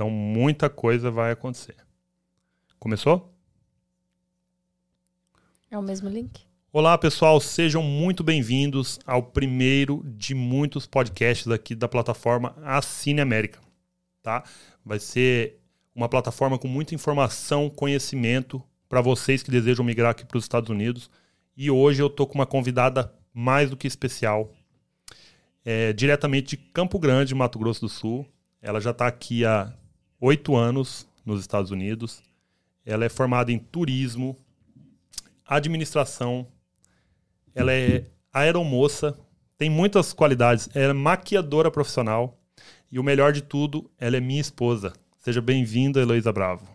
Então, muita coisa vai acontecer. Começou? É o mesmo link? Olá, pessoal, sejam muito bem-vindos ao primeiro de muitos podcasts aqui da plataforma Assine América, tá? Vai ser uma plataforma com muita informação, conhecimento para vocês que desejam migrar aqui para os Estados Unidos. E hoje eu tô com uma convidada mais do que especial, é, diretamente de Campo Grande, Mato Grosso do Sul. Ela já está aqui há oito anos nos Estados Unidos. Ela é formada em turismo, administração, ela é aeromoça, tem muitas qualidades, é maquiadora profissional e o melhor de tudo, ela é minha esposa. Seja bem-vinda, Heloísa Bravo.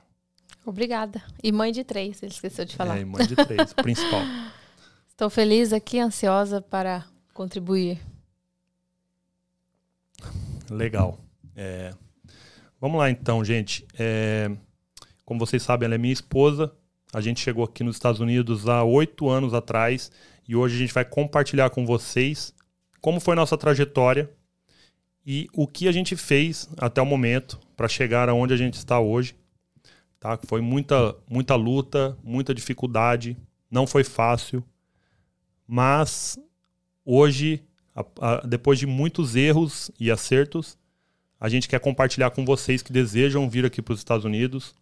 Obrigada. E mãe de três, ele esqueceu de falar. É, mãe de três, principal. Estou feliz aqui, ansiosa para contribuir. Legal. É, vamos lá então, gente. É, como vocês sabem, ela é minha esposa. A gente chegou aqui nos Estados Unidos há oito anos atrás e hoje a gente vai compartilhar com vocês como foi nossa trajetória e o que a gente fez até o momento para chegar aonde a gente está hoje. Tá? Foi muita, muita luta, muita dificuldade, não foi fácil, mas hoje, a, a, depois de muitos erros e acertos, a gente quer compartilhar com vocês que desejam vir aqui para os Estados Unidos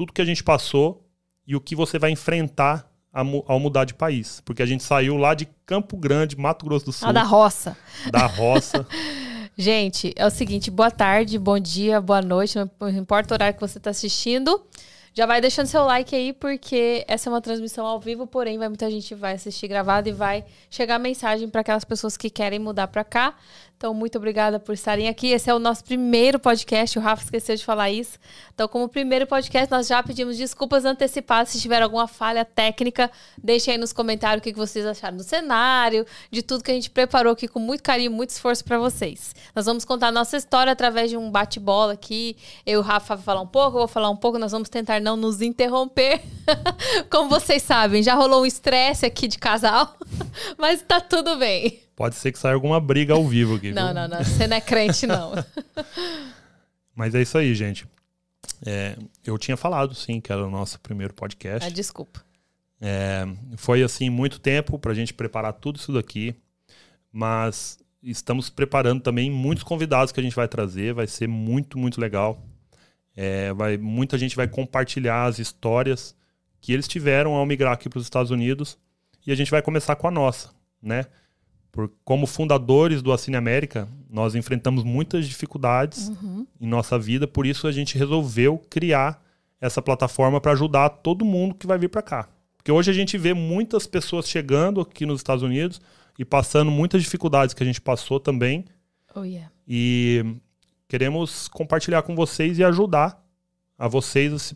tudo que a gente passou e o que você vai enfrentar ao mudar de país. Porque a gente saiu lá de Campo Grande, Mato Grosso do Sul. Ah, da roça. Da roça. gente, é o seguinte: boa tarde, bom dia, boa noite, não importa o horário que você está assistindo. Já vai deixando seu like aí, porque essa é uma transmissão ao vivo, porém, vai muita gente vai assistir gravado e vai chegar mensagem para aquelas pessoas que querem mudar para cá. Então, muito obrigada por estarem aqui. Esse é o nosso primeiro podcast, o Rafa esqueceu de falar isso. Então, como primeiro podcast, nós já pedimos desculpas antecipadas. Se tiver alguma falha técnica, deixem aí nos comentários o que vocês acharam do cenário, de tudo que a gente preparou aqui com muito carinho, muito esforço para vocês. Nós vamos contar a nossa história através de um bate-bola aqui. Eu e o Rafa vão falar um pouco, eu vou falar um pouco, nós vamos tentar não nos interromper. como vocês sabem, já rolou um estresse aqui de casal, mas tá tudo bem. Pode ser que saia alguma briga ao vivo aqui. não, não, não. Você não é crente, não. Mas é isso aí, gente. É, eu tinha falado, sim, que era o nosso primeiro podcast. Ah, desculpa. É, foi, assim, muito tempo para a gente preparar tudo isso daqui. Mas estamos preparando também muitos convidados que a gente vai trazer. Vai ser muito, muito legal. É, vai, muita gente vai compartilhar as histórias que eles tiveram ao migrar aqui para os Estados Unidos. E a gente vai começar com a nossa, né? Por, como fundadores do Assine América, nós enfrentamos muitas dificuldades uhum. em nossa vida, por isso a gente resolveu criar essa plataforma para ajudar todo mundo que vai vir para cá. Porque hoje a gente vê muitas pessoas chegando aqui nos Estados Unidos e passando muitas dificuldades que a gente passou também. Oh, yeah. E queremos compartilhar com vocês e ajudar a vocês a se,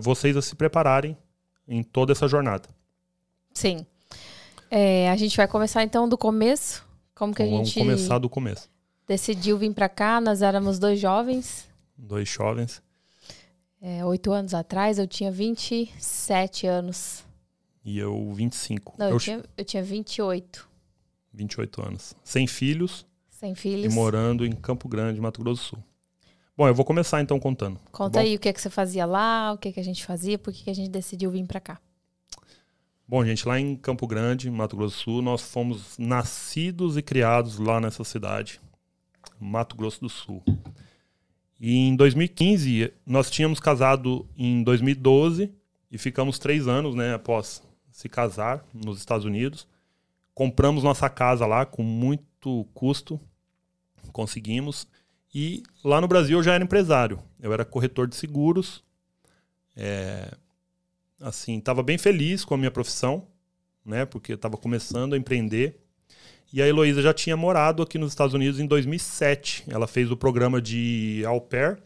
vocês a se prepararem em toda essa jornada. Sim. É, a gente vai começar então do começo. Como que então, a gente. Vamos começar do começo. Decidiu vir para cá, nós éramos dois jovens. Dois jovens. É, oito anos atrás, eu tinha 27 anos. E eu 25. Não, eu, eu, tinha, eu tinha 28. 28 anos. Sem filhos. Sem filhos. E morando em Campo Grande, Mato Grosso do Sul. Bom, eu vou começar então contando. Conta tá aí o que é que você fazia lá, o que é que a gente fazia, por que, que a gente decidiu vir para cá. Bom, gente, lá em Campo Grande, Mato Grosso do Sul, nós fomos nascidos e criados lá nessa cidade, Mato Grosso do Sul. E em 2015, nós tínhamos casado em 2012 e ficamos três anos, né, após se casar nos Estados Unidos. Compramos nossa casa lá com muito custo, conseguimos. E lá no Brasil eu já era empresário. Eu era corretor de seguros. É, assim, estava bem feliz com a minha profissão, né? Porque estava começando a empreender. E a Heloísa já tinha morado aqui nos Estados Unidos em 2007. Ela fez o programa de au pair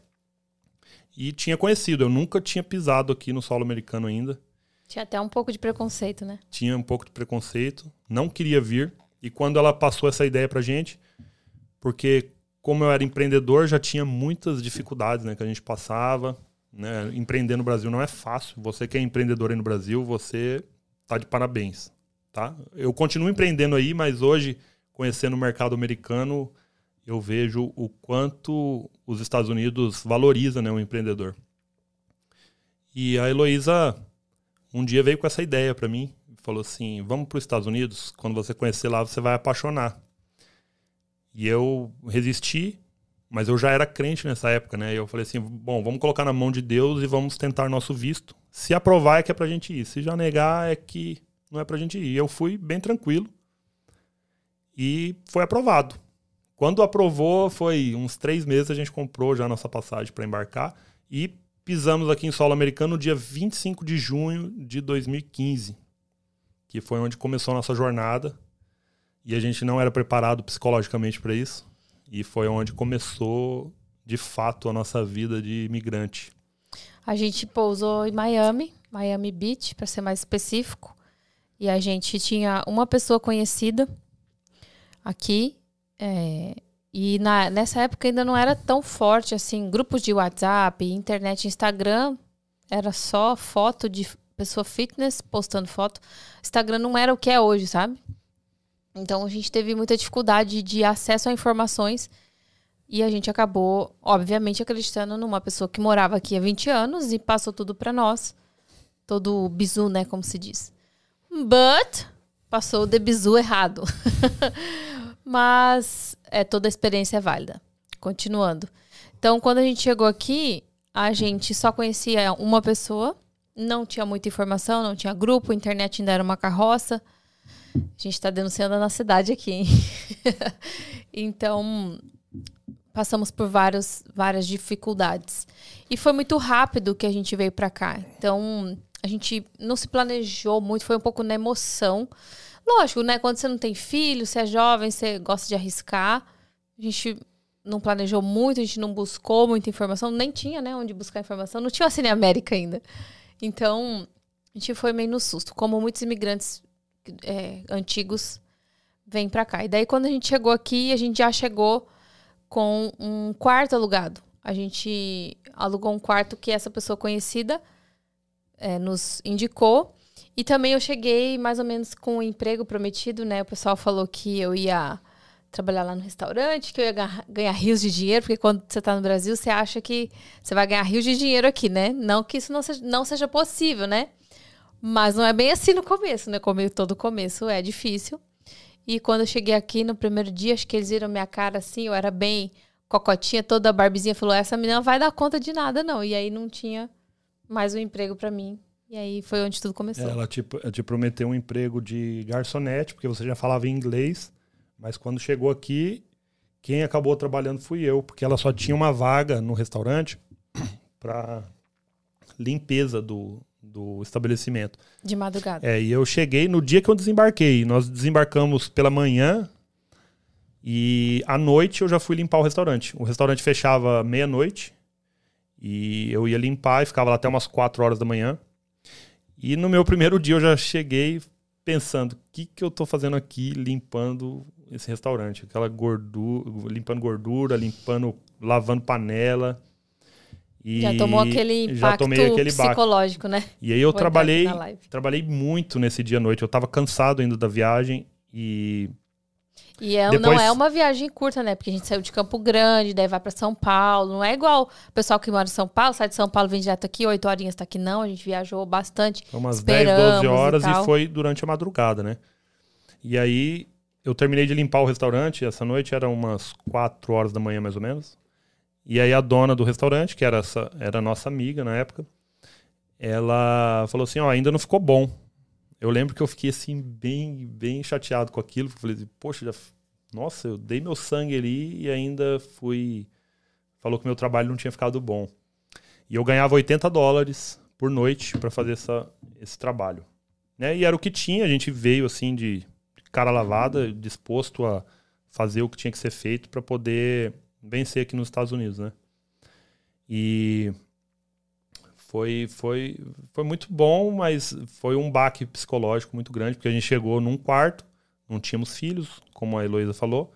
e tinha conhecido. Eu nunca tinha pisado aqui no solo americano ainda. Tinha até um pouco de preconceito, né? Tinha um pouco de preconceito. Não queria vir. E quando ela passou essa ideia pra gente, porque como eu era empreendedor, já tinha muitas dificuldades né, que a gente passava. Né? Empreender no Brasil não é fácil. Você que é empreendedor aí no Brasil, você tá de parabéns. Tá? Eu continuo empreendendo aí, mas hoje, conhecendo o mercado americano, eu vejo o quanto os Estados Unidos valoriza né, o empreendedor. E a Heloísa um dia veio com essa ideia para mim, falou assim: "Vamos para os Estados Unidos, quando você conhecer lá, você vai apaixonar". E eu resisti, mas eu já era crente nessa época, né? E eu falei assim: "Bom, vamos colocar na mão de Deus e vamos tentar nosso visto. Se aprovar é que é pra gente ir, se já negar é que não é pra gente ir". Eu fui bem tranquilo. E foi aprovado. Quando aprovou, foi uns três meses a gente comprou já a nossa passagem para embarcar e pisamos aqui em solo americano no dia 25 de junho de 2015, que foi onde começou a nossa jornada. E a gente não era preparado psicologicamente para isso. E foi onde começou, de fato, a nossa vida de imigrante. A gente pousou em Miami, Miami Beach, para ser mais específico. E a gente tinha uma pessoa conhecida aqui. É, e na, nessa época ainda não era tão forte assim, grupos de WhatsApp, internet, Instagram, era só foto de pessoa fitness postando foto. Instagram não era o que é hoje, sabe? Então a gente teve muita dificuldade de acesso a informações e a gente acabou, obviamente, acreditando numa pessoa que morava aqui há 20 anos e passou tudo para nós. Todo bizu, né, como se diz. But passou o de bizu errado. Mas é, toda a experiência é válida. Continuando. Então, quando a gente chegou aqui, a gente só conhecia uma pessoa, não tinha muita informação, não tinha grupo, a internet ainda era uma carroça. A gente está denunciando na cidade aqui, então, passamos por vários, várias dificuldades. E foi muito rápido que a gente veio para cá. Então, a gente não se planejou muito, foi um pouco na emoção. Lógico, né? Quando você não tem filho, você é jovem, você gosta de arriscar. A gente não planejou muito, a gente não buscou muita informação, nem tinha, né, onde buscar informação, não tinha a Cine América ainda. Então, a gente foi meio no susto, como muitos imigrantes é, antigos vêm para cá. E daí, quando a gente chegou aqui, a gente já chegou com um quarto alugado. A gente alugou um quarto que essa pessoa conhecida é, nos indicou. E também eu cheguei mais ou menos com o um emprego prometido, né? O pessoal falou que eu ia trabalhar lá no restaurante, que eu ia ganhar, rios de dinheiro, porque quando você está no Brasil, você acha que você vai ganhar rios de dinheiro aqui, né? Não que isso não seja, não seja possível, né? Mas não é bem assim no começo, né? Como todo começo é difícil. E quando eu cheguei aqui no primeiro dia, acho que eles viram minha cara assim, eu era bem cocotinha, toda barbizinha, falou: essa menina não vai dar conta de nada, não. E aí não tinha mais um emprego para mim. E aí foi onde tudo começou. Ela te, te prometeu um emprego de garçonete, porque você já falava inglês. Mas quando chegou aqui, quem acabou trabalhando fui eu, porque ela só tinha uma vaga no restaurante para limpeza do, do estabelecimento. De madrugada. É, e eu cheguei no dia que eu desembarquei. Nós desembarcamos pela manhã e à noite eu já fui limpar o restaurante. O restaurante fechava meia-noite e eu ia limpar e ficava lá até umas 4 horas da manhã. E no meu primeiro dia eu já cheguei pensando, o que, que eu estou fazendo aqui limpando esse restaurante? Aquela gordura, limpando gordura, limpando, lavando panela. E já tomou aquele impacto aquele psicológico, né? E aí eu trabalhei, trabalhei muito nesse dia à noite. Eu estava cansado ainda da viagem e e é, Depois... não é uma viagem curta, né? Porque a gente saiu de Campo Grande, daí vai para São Paulo. Não é igual o pessoal que mora em São Paulo, sai de São Paulo, vem direto aqui, oito horinhas tá aqui. Não, a gente viajou bastante. Umas 10, 12 horas e, e, foi durante a madrugada, né? E aí eu terminei de limpar o restaurante. Essa noite era umas 4 horas da manhã, mais ou menos. E aí a dona do restaurante, que era, essa, era nossa amiga na época, ela falou assim: ó, ainda não ficou bom. Eu lembro que eu fiquei assim, bem, bem chateado com aquilo. Falei, poxa, já, nossa, eu dei meu sangue ali e ainda fui. Falou que meu trabalho não tinha ficado bom. E eu ganhava 80 dólares por noite para fazer essa, esse trabalho. Né? E era o que tinha, a gente veio assim de cara lavada, disposto a fazer o que tinha que ser feito para poder vencer aqui nos Estados Unidos, né? E foi, foi, foi muito bom, mas foi um baque psicológico muito grande, porque a gente chegou num quarto, não tínhamos filhos, como a Heloísa falou,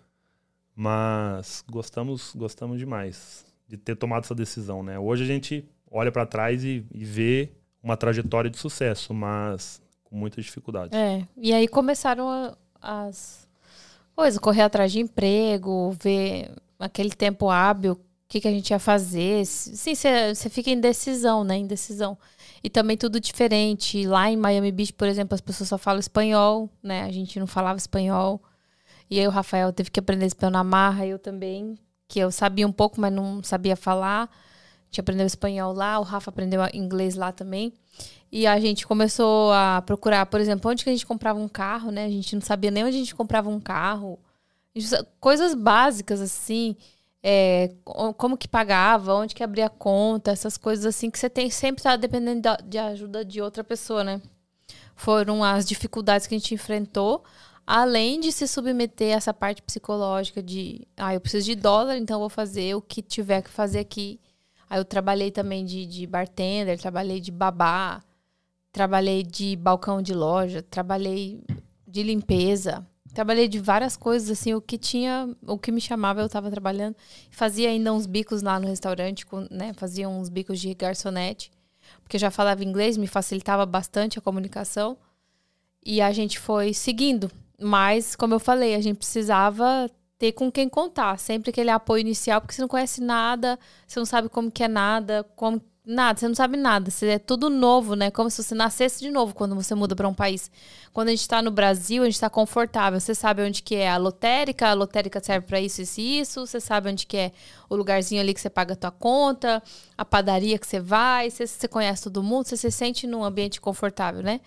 mas gostamos, gostamos demais de ter tomado essa decisão, né? Hoje a gente olha para trás e, e vê uma trajetória de sucesso, mas com muitas dificuldades. É, e aí começaram a, as coisa, correr atrás de emprego, ver aquele tempo hábil, o que, que a gente ia fazer. Sim, você fica em decisão, né? Indecisão. E também tudo diferente. Lá em Miami Beach, por exemplo, as pessoas só falam espanhol, né? A gente não falava espanhol. E aí o Rafael teve que aprender espanhol na marra, eu também, que eu sabia um pouco, mas não sabia falar. A gente aprendeu espanhol lá, o Rafa aprendeu inglês lá também. E a gente começou a procurar, por exemplo, onde que a gente comprava um carro, né? A gente não sabia nem onde a gente comprava um carro. Coisas básicas, assim. É, como que pagava, onde que abria conta, essas coisas assim que você tem sempre tá dependendo de ajuda de outra pessoa, né? Foram as dificuldades que a gente enfrentou, além de se submeter a essa parte psicológica de, ah, eu preciso de dólar, então vou fazer o que tiver que fazer aqui. Aí eu trabalhei também de, de bartender, trabalhei de babá, trabalhei de balcão de loja, trabalhei de limpeza, trabalhei de várias coisas, assim, o que tinha, o que me chamava eu estava trabalhando. Fazia ainda uns bicos lá no restaurante, né, fazia uns bicos de garçonete, porque já falava inglês, me facilitava bastante a comunicação. E a gente foi seguindo. Mas, como eu falei, a gente precisava ter com quem contar. Sempre aquele apoio inicial, porque você não conhece nada, você não sabe como que é nada, como nada, você não sabe nada. Você é tudo novo, né? Como se você nascesse de novo quando você muda para um país. Quando a gente está no Brasil, a gente está confortável. Você sabe onde que é a lotérica, a lotérica serve para isso, isso e isso. Você sabe onde que é o lugarzinho ali que você paga a tua conta, a padaria que você vai. Você, você conhece todo mundo, você se sente num ambiente confortável, né?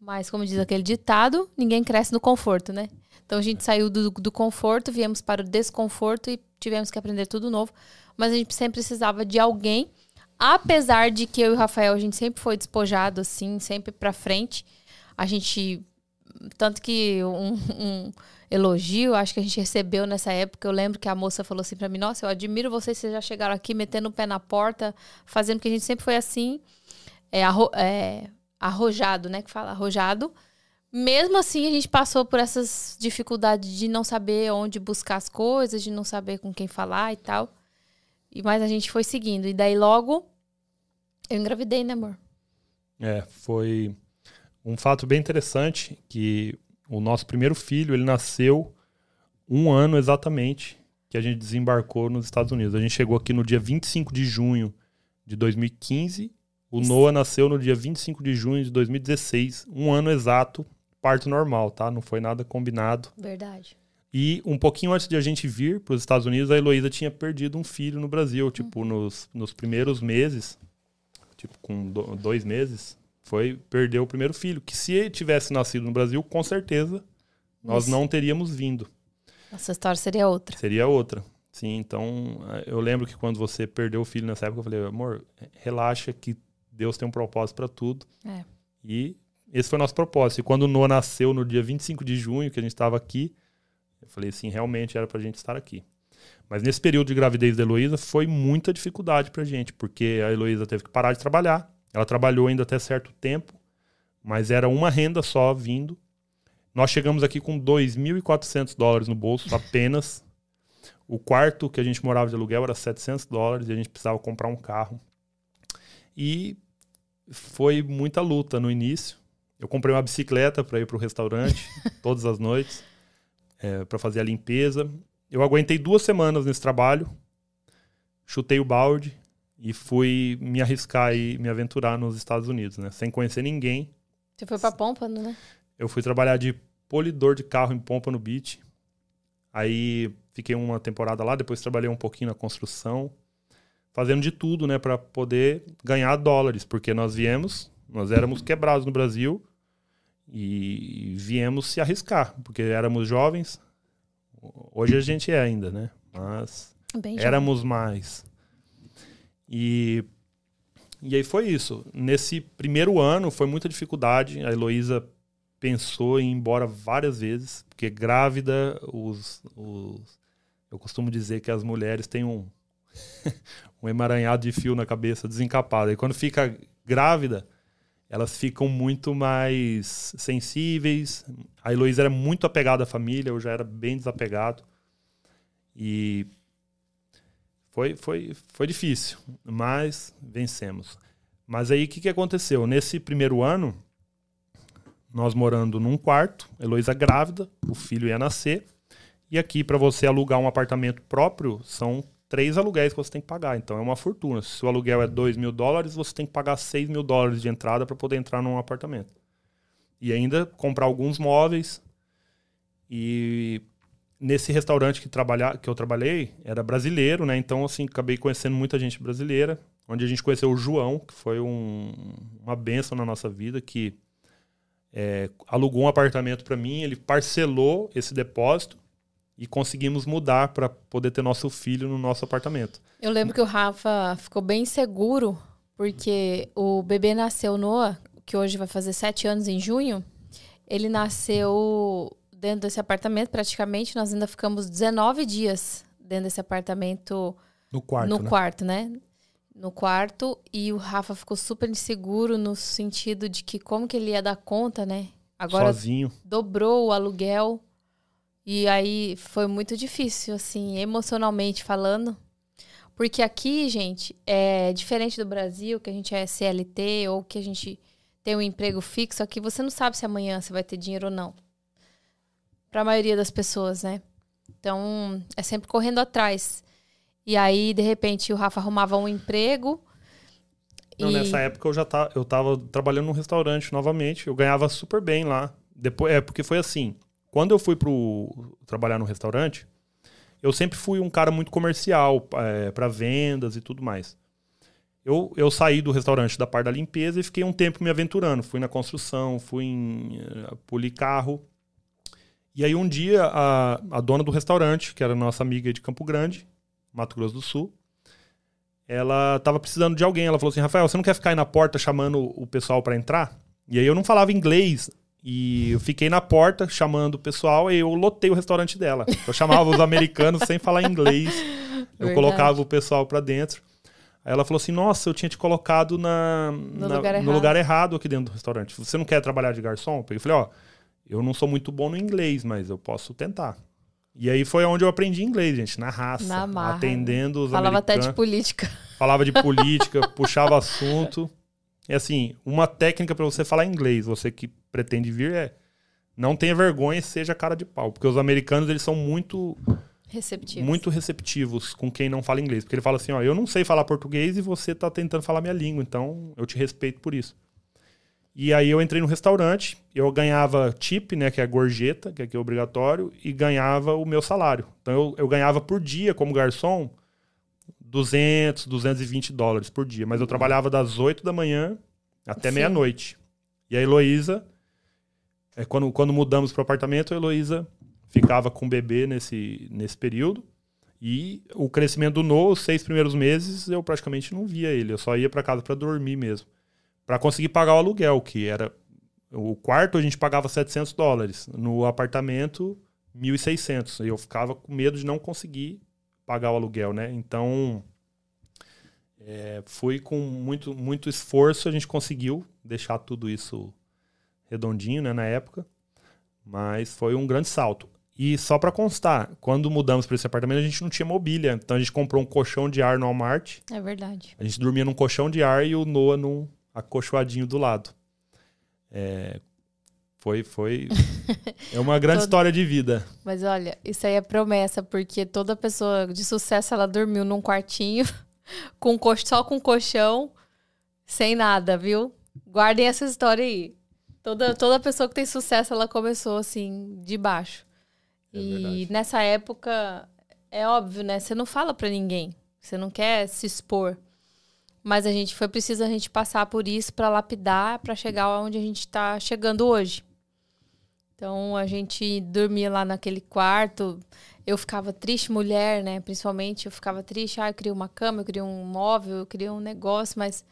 Mas, como diz aquele ditado, ninguém cresce no conforto, né? Então a gente saiu do, do conforto, viemos para o desconforto e tivemos que aprender tudo novo. Mas a gente sempre precisava de alguém, apesar de que eu e o Rafael, a gente sempre foi despojado, assim, sempre para frente. A gente. Tanto que um, um, elogio, acho que a gente recebeu nessa época. Eu lembro que a moça falou assim para mim: Nossa, eu admiro vocês, vocês já chegaram aqui metendo o pé na porta, fazendo, porque a gente sempre foi assim, é, arro, é arrojado, né? Que fala arrojado mesmo assim, a gente passou por essas dificuldades de não saber onde buscar as coisas, de não saber com quem falar e tal. E mas a gente foi seguindo. E daí logo eu engravidei, né, amor? É, foi um fato bem interessante que o nosso primeiro filho, ele nasceu um ano exatamente que a gente desembarcou nos Estados Unidos. A gente chegou aqui no dia 25 de junho de 2015. O Isso. Noah nasceu no dia 25 de junho de 2016, um ano exato parto normal, tá? Não foi nada combinado. Verdade. E um pouquinho antes de a gente vir para os Estados Unidos, a Heloísa tinha perdido um filho no Brasil. Tipo, uhum. nos, nos primeiros meses, tipo, com do, dois meses, foi perder o primeiro filho. Que se ele tivesse nascido no Brasil, com certeza nós Isso. não teríamos vindo. Essa história seria outra. Seria outra. Sim, então eu lembro que quando você perdeu o filho nessa época, eu falei, amor, relaxa que Deus tem um propósito para tudo. É. E esse foi o nosso propósito. E quando o Noah nasceu no dia 25 de junho, que a gente estava aqui, eu falei assim, realmente era para a gente estar aqui. Mas nesse período de gravidez da Heloísa foi muita dificuldade para a gente, porque a Heloísa teve que parar de trabalhar. Ela trabalhou ainda até certo tempo, mas era uma renda só vindo. Nós chegamos aqui com 2.400 dólares no bolso apenas. O quarto que a gente morava de aluguel era 700 dólares e a gente precisava comprar um carro. E foi muita luta no início. Eu comprei uma bicicleta para ir para o restaurante todas as noites, é, para fazer a limpeza. Eu aguentei duas semanas nesse trabalho, chutei o balde e fui me arriscar e me aventurar nos Estados Unidos, né? Sem conhecer ninguém. Você foi para Pompano, né? Eu fui trabalhar de polidor de carro em Pompano Beach. Aí fiquei uma temporada lá, depois trabalhei um pouquinho na construção, fazendo de tudo, né, para poder ganhar dólares, porque nós viemos nós éramos quebrados no Brasil e viemos se arriscar, porque éramos jovens. Hoje a gente é ainda, né? Mas Bem éramos jovem. mais. E, e aí foi isso. Nesse primeiro ano foi muita dificuldade. A Heloísa pensou em ir embora várias vezes, porque grávida, os, os, eu costumo dizer que as mulheres têm um, um emaranhado de fio na cabeça desencapado. E quando fica grávida, elas ficam muito mais sensíveis. A Heloísa era muito apegada à família, eu já era bem desapegado. E foi, foi, foi difícil, mas vencemos. Mas aí o que, que aconteceu? Nesse primeiro ano, nós morando num quarto, Heloísa grávida, o filho ia nascer. E aqui, para você alugar um apartamento próprio, são três aluguéis que você tem que pagar. Então é uma fortuna. Se o aluguel é 2 mil dólares, você tem que pagar 6 mil dólares de entrada para poder entrar num apartamento. E ainda comprar alguns móveis. E nesse restaurante que, trabalha, que eu trabalhei, era brasileiro, né? Então, assim, acabei conhecendo muita gente brasileira. Onde a gente conheceu o João, que foi um, uma benção na nossa vida, que é, alugou um apartamento para mim, ele parcelou esse depósito e conseguimos mudar para poder ter nosso filho no nosso apartamento. Eu lembro que o Rafa ficou bem seguro, porque o bebê nasceu Noah, que hoje vai fazer sete anos em junho. Ele nasceu dentro desse apartamento, praticamente. Nós ainda ficamos 19 dias dentro desse apartamento. No quarto. No né? quarto, né? No quarto. E o Rafa ficou super inseguro no sentido de que como que ele ia dar conta, né? Agora Sozinho. dobrou o aluguel. E aí foi muito difícil, assim, emocionalmente falando. Porque aqui, gente, é diferente do Brasil, que a gente é CLT ou que a gente tem um emprego fixo. Aqui você não sabe se amanhã você vai ter dinheiro ou não. Para a maioria das pessoas, né? Então, é sempre correndo atrás. E aí, de repente, o Rafa arrumava um emprego. Não, e... nessa época eu já tá, eu tava trabalhando num restaurante novamente. Eu ganhava super bem lá. Depois, é, porque foi assim. Quando eu fui pro trabalhar no restaurante, eu sempre fui um cara muito comercial, é, para vendas e tudo mais. Eu, eu saí do restaurante da parte da limpeza e fiquei um tempo me aventurando. Fui na construção, fui em uh, carro. E aí um dia a, a dona do restaurante, que era nossa amiga de Campo Grande, Mato Grosso do Sul, ela estava precisando de alguém. Ela falou assim: Rafael, você não quer ficar aí na porta chamando o pessoal para entrar? E aí eu não falava inglês. E eu fiquei na porta chamando o pessoal e eu lotei o restaurante dela. Eu chamava os americanos sem falar inglês. Eu Verdade. colocava o pessoal para dentro. Aí ela falou assim: Nossa, eu tinha te colocado na, No na- lugar no errado. lugar errado aqui dentro do restaurante. Você não quer trabalhar de garçom? Eu falei: Ó, eu não sou muito bom no inglês, mas eu posso tentar. E aí foi onde eu aprendi inglês, gente, na raça. Na marra. atendendo os Falava até de política. Falava de política, puxava assunto. E assim, uma técnica para você falar inglês, você que pretende vir, é não tenha vergonha e seja cara de pau. Porque os americanos, eles são muito, Receptivo. muito receptivos com quem não fala inglês. Porque ele fala assim, ó, eu não sei falar português e você tá tentando falar minha língua, então eu te respeito por isso. E aí eu entrei no restaurante, eu ganhava tip, né, que é a gorjeta, que aqui é obrigatório, e ganhava o meu salário. Então eu, eu ganhava por dia como garçom 200, 220 dólares por dia. Mas eu trabalhava das 8 da manhã até meia-noite. E a Heloísa, é, quando, quando mudamos para o apartamento, a Heloísa ficava com o bebê nesse, nesse período. E o crescimento do Noah, os seis primeiros meses, eu praticamente não via ele. Eu só ia para casa para dormir mesmo. Para conseguir pagar o aluguel, que era. O quarto a gente pagava 700 dólares. No apartamento, 1.600. E eu ficava com medo de não conseguir pagar o aluguel, né? Então, é, foi com muito, muito esforço a gente conseguiu deixar tudo isso redondinho, né, na época. Mas foi um grande salto. E só para constar, quando mudamos para esse apartamento, a gente não tinha mobília. Então a gente comprou um colchão de ar no Walmart. É verdade. A gente dormia num colchão de ar e o Noah num acolchoadinho do lado. É, foi, foi. É uma grande Todo- história de vida. Mas olha, isso aí é promessa, porque toda pessoa de sucesso ela dormiu num quartinho com co- só com colchão, sem nada, viu? Guardem essa história aí. Toda, toda pessoa que tem sucesso, ela começou assim, de baixo. É e verdade. nessa época, é óbvio, né? Você não fala pra ninguém. Você não quer se expor. Mas a gente foi preciso a gente passar por isso pra lapidar, pra chegar onde a gente tá chegando hoje. Então a gente dormia lá naquele quarto. Eu ficava triste, mulher, né? Principalmente eu ficava triste. Ah, eu queria uma cama, eu queria um móvel, eu queria um negócio, mas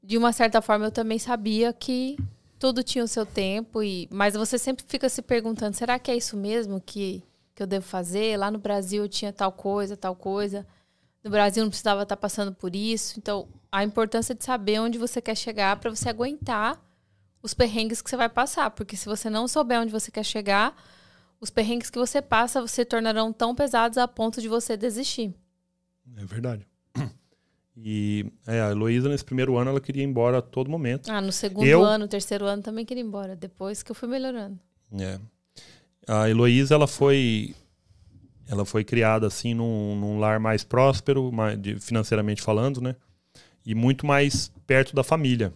de uma certa forma eu também sabia que tudo tinha o seu tempo. E mas você sempre fica se perguntando: será que é isso mesmo que, que eu devo fazer? Lá no Brasil eu tinha tal coisa, tal coisa. No Brasil não precisava estar passando por isso. Então a importância de saber onde você quer chegar para você aguentar os perrengues que você vai passar. Porque se você não souber onde você quer chegar, os perrengues que você passa se tornarão tão pesados a ponto de você desistir. É verdade. E é, a Heloísa, nesse primeiro ano, ela queria ir embora a todo momento. Ah, no segundo Eu- ano, terceiro ano também queria ir embora. Depois que eu fui melhorando. É. A Heloísa, ela foi ela foi criada assim num, num lar mais próspero, mais, de, financeiramente falando, né? E muito mais perto da família.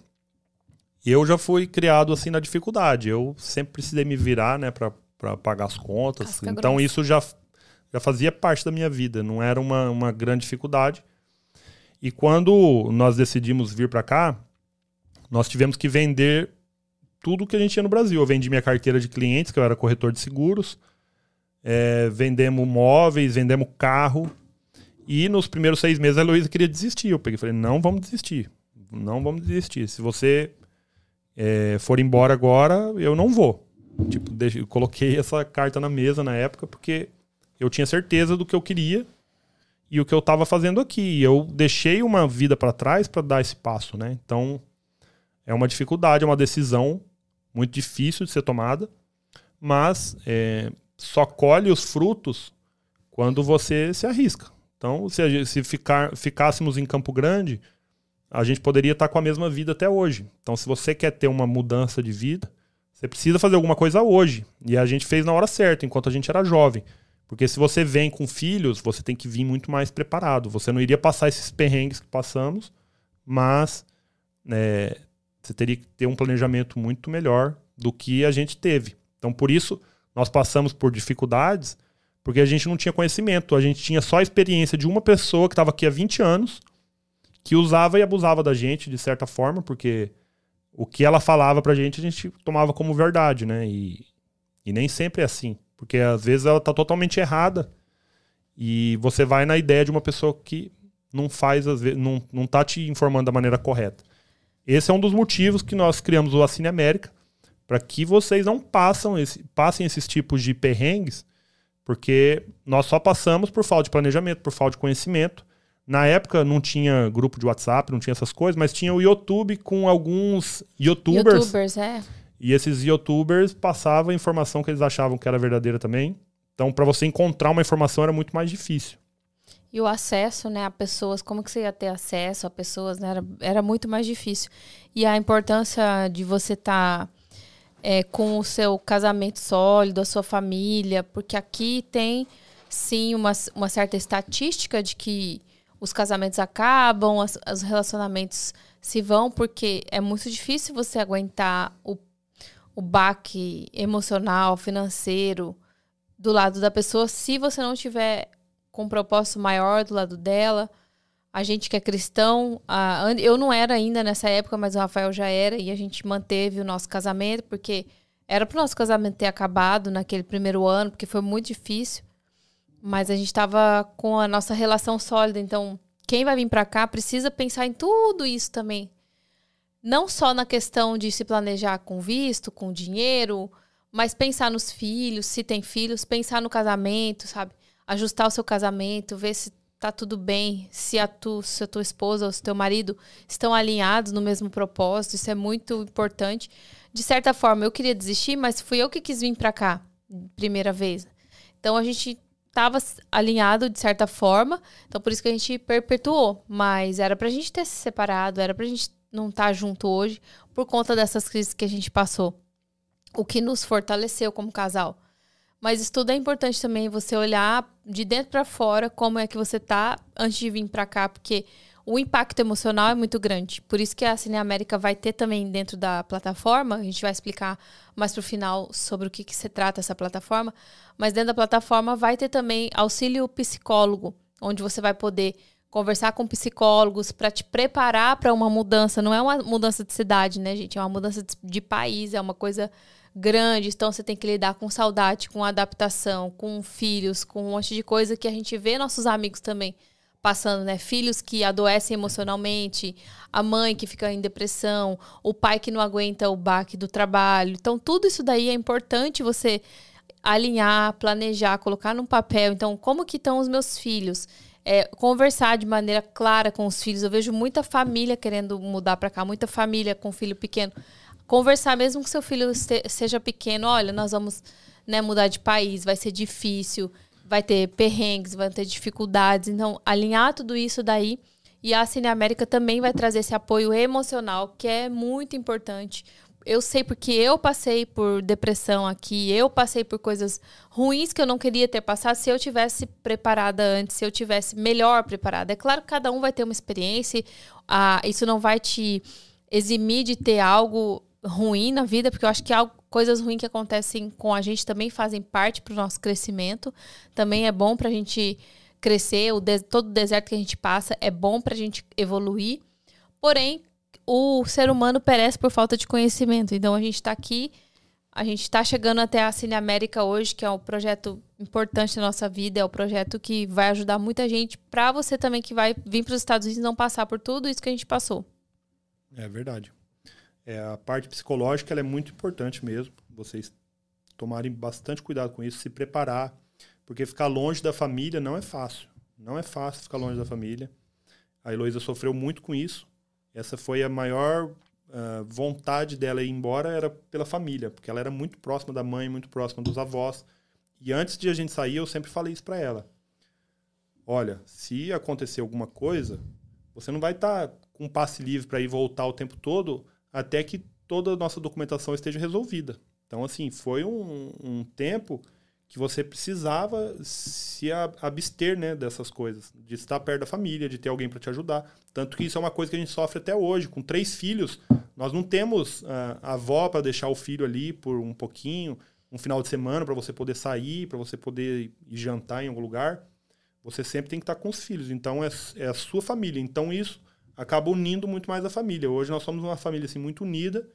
Eu já fui criado assim na dificuldade. Eu sempre precisei me virar, né, para pagar as contas. Casca então grossa. isso já, já fazia parte da minha vida. Não era uma, uma grande dificuldade. E quando nós decidimos vir para cá, nós tivemos que vender tudo que a gente tinha no Brasil. Eu vendi minha carteira de clientes, que eu era corretor de seguros é, vendemos móveis, vendemos carro. E nos primeiros seis meses a Heloísa queria desistir. Eu peguei e falei, não vamos desistir. Não vamos desistir. Se você é, for embora agora, eu não vou. Tipo, deixe, coloquei essa carta na mesa na época porque eu tinha certeza do que eu queria e o que eu estava fazendo aqui. Eu deixei uma vida para trás para dar esse passo, né? Então, é uma dificuldade, é uma decisão muito difícil de ser tomada, mas é, só colhe os frutos quando você se arrisca. Então, se, se ficar, ficássemos em Campo Grande, a gente poderia estar com a mesma vida até hoje. Então, se você quer ter uma mudança de vida, você precisa fazer alguma coisa hoje. E a gente fez na hora certa, enquanto a gente era jovem. Porque se você vem com filhos, você tem que vir muito mais preparado. Você não iria passar esses perrengues que passamos, mas é, você teria que ter um planejamento muito melhor do que a gente teve. Então, por isso, nós passamos por dificuldades porque a gente não tinha conhecimento. A gente tinha só a experiência de uma pessoa que estava aqui há 20 anos, que usava e abusava da gente de certa forma, porque o que ela falava pra gente a gente tomava como verdade, né? E, e nem sempre é assim. Porque às vezes ela tá totalmente errada e você vai na ideia de uma pessoa que não faz, às vezes, não, não tá te informando da maneira correta. Esse é um dos motivos que nós criamos o Assine América, para que vocês não passam esse, passem esses tipos de perrengues, porque nós só passamos por falta de planejamento, por falta de conhecimento. Na época não tinha grupo de WhatsApp, não tinha essas coisas, mas tinha o YouTube com alguns YouTubers. YouTubers, é. E esses YouTubers passavam a informação que eles achavam que era verdadeira também. Então, para você encontrar uma informação era muito mais difícil. E o acesso, né, a pessoas, como que você ia ter acesso a pessoas, né, era, era muito mais difícil. E a importância de você estar tá é, com o seu casamento sólido, a sua família, porque aqui tem sim uma, uma certa estatística de que os casamentos acabam, as, os relacionamentos se vão, porque é muito difícil você aguentar o, o baque emocional, financeiro do lado da pessoa se você não tiver com um propósito maior do lado dela a gente que é cristão, a, eu não era ainda nessa época, mas o Rafael já era, e a gente manteve o nosso casamento, porque era para o nosso casamento ter acabado naquele primeiro ano, porque foi muito difícil, mas a gente estava com a nossa relação sólida, então quem vai vir para cá precisa pensar em tudo isso também. Não só na questão de se planejar com visto, com dinheiro, mas pensar nos filhos, se tem filhos, pensar no casamento, sabe? Ajustar o seu casamento, ver se tá tudo bem, se a, tu, se a tua esposa ou se teu marido estão alinhados no mesmo propósito, isso é muito importante. De certa forma, eu queria desistir, mas fui eu que quis vir para cá, primeira vez. Então a gente estava alinhado de certa forma, então por isso que a gente perpetuou. Mas era pra gente ter se separado, era pra gente não tá junto hoje, por conta dessas crises que a gente passou. O que nos fortaleceu como casal. Mas isso tudo é importante também, você olhar de dentro para fora como é que você tá antes de vir para cá, porque o impacto emocional é muito grande. Por isso que a Cine América vai ter também dentro da plataforma, a gente vai explicar mais pro final sobre o que, que se trata essa plataforma, mas dentro da plataforma vai ter também auxílio psicólogo, onde você vai poder conversar com psicólogos para te preparar para uma mudança. Não é uma mudança de cidade, né, gente? É uma mudança de, país, é uma coisa grande, então você tem que lidar com saudade, com adaptação, com filhos, com um monte de coisa que a gente vê nossos amigos também passando, né? Filhos que adoecem emocionalmente, a mãe que fica em depressão, o pai que não aguenta o baque do trabalho. Então, tudo isso daí é importante você alinhar, planejar, colocar num papel. Então, como que estão os meus filhos? É, conversar de maneira clara com os filhos. Eu vejo muita família querendo mudar para cá, muita família com filho pequeno conversar mesmo que seu filho seja pequeno, olha, nós vamos né, mudar de país, vai ser difícil, vai ter perrengues, vai ter dificuldades. Então, alinhar tudo isso daí. E a Cine América também vai trazer esse apoio emocional, que é muito importante, eu sei porque eu passei por depressão aqui, eu passei por coisas ruins que eu não queria ter passado se eu tivesse preparada antes, se eu tivesse melhor preparada. É claro que cada um vai ter uma experiência, ah, isso não vai te eximir de ter algo ruim na vida, porque eu acho que algo, coisas ruins que acontecem com a gente também fazem parte para o nosso crescimento. Também é bom para a gente crescer, o de, todo o deserto que a gente passa é bom para a gente evoluir. Porém, o ser humano perece por falta de conhecimento. Então a gente está aqui, a gente está chegando até a Cine América hoje, que é um projeto importante na nossa vida, é um projeto que vai ajudar muita gente, para você também que vai vir para os Estados Unidos não passar por tudo isso que a gente passou. É verdade. É, a parte psicológica é muito importante mesmo. Vocês tomarem bastante cuidado com isso, se preparar, porque ficar longe da família não é fácil. Não é fácil ficar longe da família. A Heloísa sofreu muito com isso. Essa foi a maior uh, vontade dela ir embora, era pela família, porque ela era muito próxima da mãe, muito próxima dos avós. E antes de a gente sair, eu sempre falei isso para ela. Olha, se acontecer alguma coisa, você não vai estar tá com passe livre para ir voltar o tempo todo até que toda a nossa documentação esteja resolvida. Então, assim, foi um, um tempo que você precisava se abster né, dessas coisas, de estar perto da família, de ter alguém para te ajudar. Tanto que isso é uma coisa que a gente sofre até hoje. Com três filhos, nós não temos a avó para deixar o filho ali por um pouquinho, um final de semana para você poder sair, para você poder ir jantar em algum lugar. Você sempre tem que estar com os filhos. Então é, é a sua família. Então isso acaba unindo muito mais a família. Hoje nós somos uma família assim, muito unida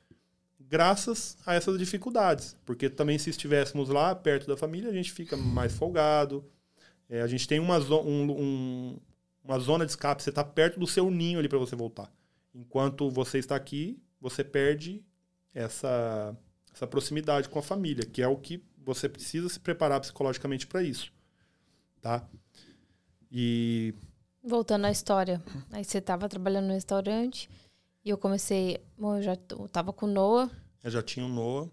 graças a essas dificuldades. Porque também se estivéssemos lá perto da família, a gente fica mais folgado. É, a gente tem uma, zo um, um, uma zona de escape, você está perto do seu ninho ali para você voltar. Enquanto você está aqui, você perde essa, essa proximidade com a família, que é o que você precisa se preparar psicologicamente para isso. Tá? E. Voltando à história. Aí você estava trabalhando no restaurante e eu comecei. Bom, eu já estava com o Noah. Eu já tinha o Noah.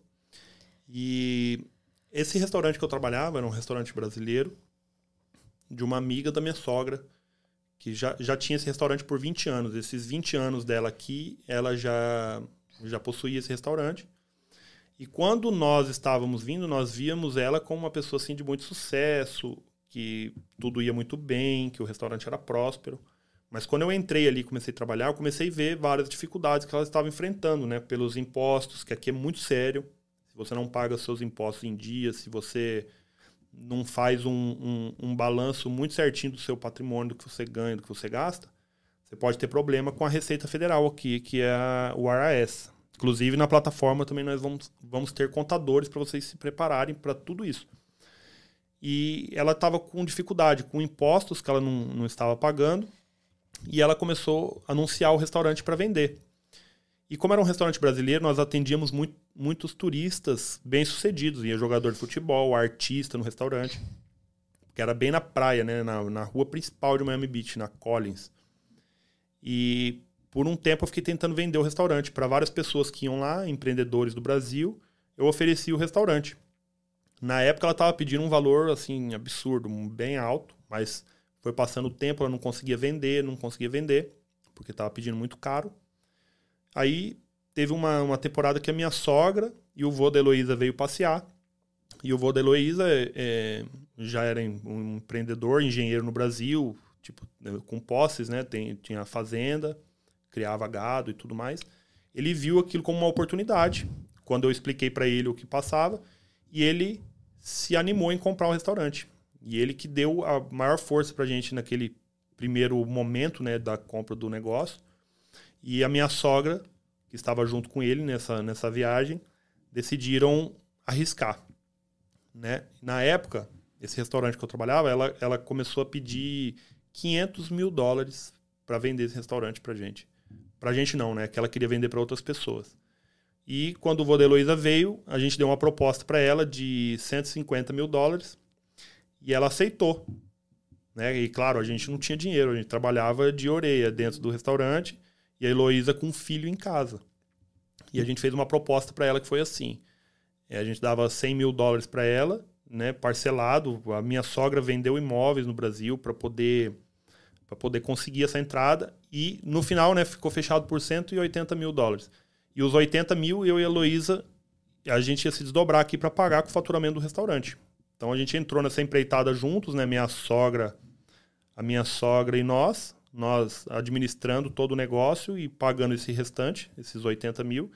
E esse restaurante que eu trabalhava era um restaurante brasileiro de uma amiga da minha sogra, que já, já tinha esse restaurante por 20 anos. Esses 20 anos dela aqui, ela já, já possuía esse restaurante. E quando nós estávamos vindo, nós víamos ela como uma pessoa assim de muito sucesso, que tudo ia muito bem, que o restaurante era próspero. Mas quando eu entrei ali e comecei a trabalhar, eu comecei a ver várias dificuldades que ela estava enfrentando, né? Pelos impostos, que aqui é muito sério. Se você não paga seus impostos em dia, se você não faz um, um, um balanço muito certinho do seu patrimônio, do que você ganha, do que você gasta, você pode ter problema com a Receita Federal aqui, que é o RAS. Inclusive, na plataforma também nós vamos, vamos ter contadores para vocês se prepararem para tudo isso. E ela estava com dificuldade, com impostos que ela não, não estava pagando, e ela começou a anunciar o restaurante para vender. E como era um restaurante brasileiro, nós atendíamos muito, muitos turistas bem-sucedidos. Ia jogador de futebol, artista no restaurante. Que era bem na praia, né? Na, na rua principal de Miami Beach, na Collins. E por um tempo eu fiquei tentando vender o restaurante para várias pessoas que iam lá, empreendedores do Brasil. Eu ofereci o restaurante. Na época ela estava pedindo um valor assim absurdo, bem alto, mas foi passando o tempo, ela não conseguia vender, não conseguia vender, porque estava pedindo muito caro. Aí teve uma, uma temporada que a minha sogra e o vô da Heloísa veio passear. E o vô da Heloísa é, é, já era um empreendedor, engenheiro no Brasil, tipo, com posses, né? Tem, tinha fazenda, criava gado e tudo mais. Ele viu aquilo como uma oportunidade. Quando eu expliquei para ele o que passava, e ele se animou em comprar um restaurante. E ele que deu a maior força para a gente naquele primeiro momento né, da compra do negócio. E a minha sogra, que estava junto com ele nessa, nessa viagem, decidiram arriscar. Né? Na época, esse restaurante que eu trabalhava, ela, ela começou a pedir 500 mil dólares para vender esse restaurante para gente. Para gente não, né? Que ela queria vender para outras pessoas. E quando o vô da Heloísa veio, a gente deu uma proposta para ela de 150 mil dólares e ela aceitou. Né? E claro, a gente não tinha dinheiro, a gente trabalhava de orelha dentro do restaurante e a Heloísa com um filho em casa. E a gente fez uma proposta para ela que foi assim: é, a gente dava 100 mil dólares para ela, né, parcelado. A minha sogra vendeu imóveis no Brasil para poder para poder conseguir essa entrada e no final né, ficou fechado por 180 mil dólares. E os 80 mil, eu e a Heloísa, a gente ia se desdobrar aqui para pagar com o faturamento do restaurante. Então a gente entrou nessa empreitada juntos, né? Minha sogra, a minha sogra e nós, nós administrando todo o negócio e pagando esse restante, esses 80 mil.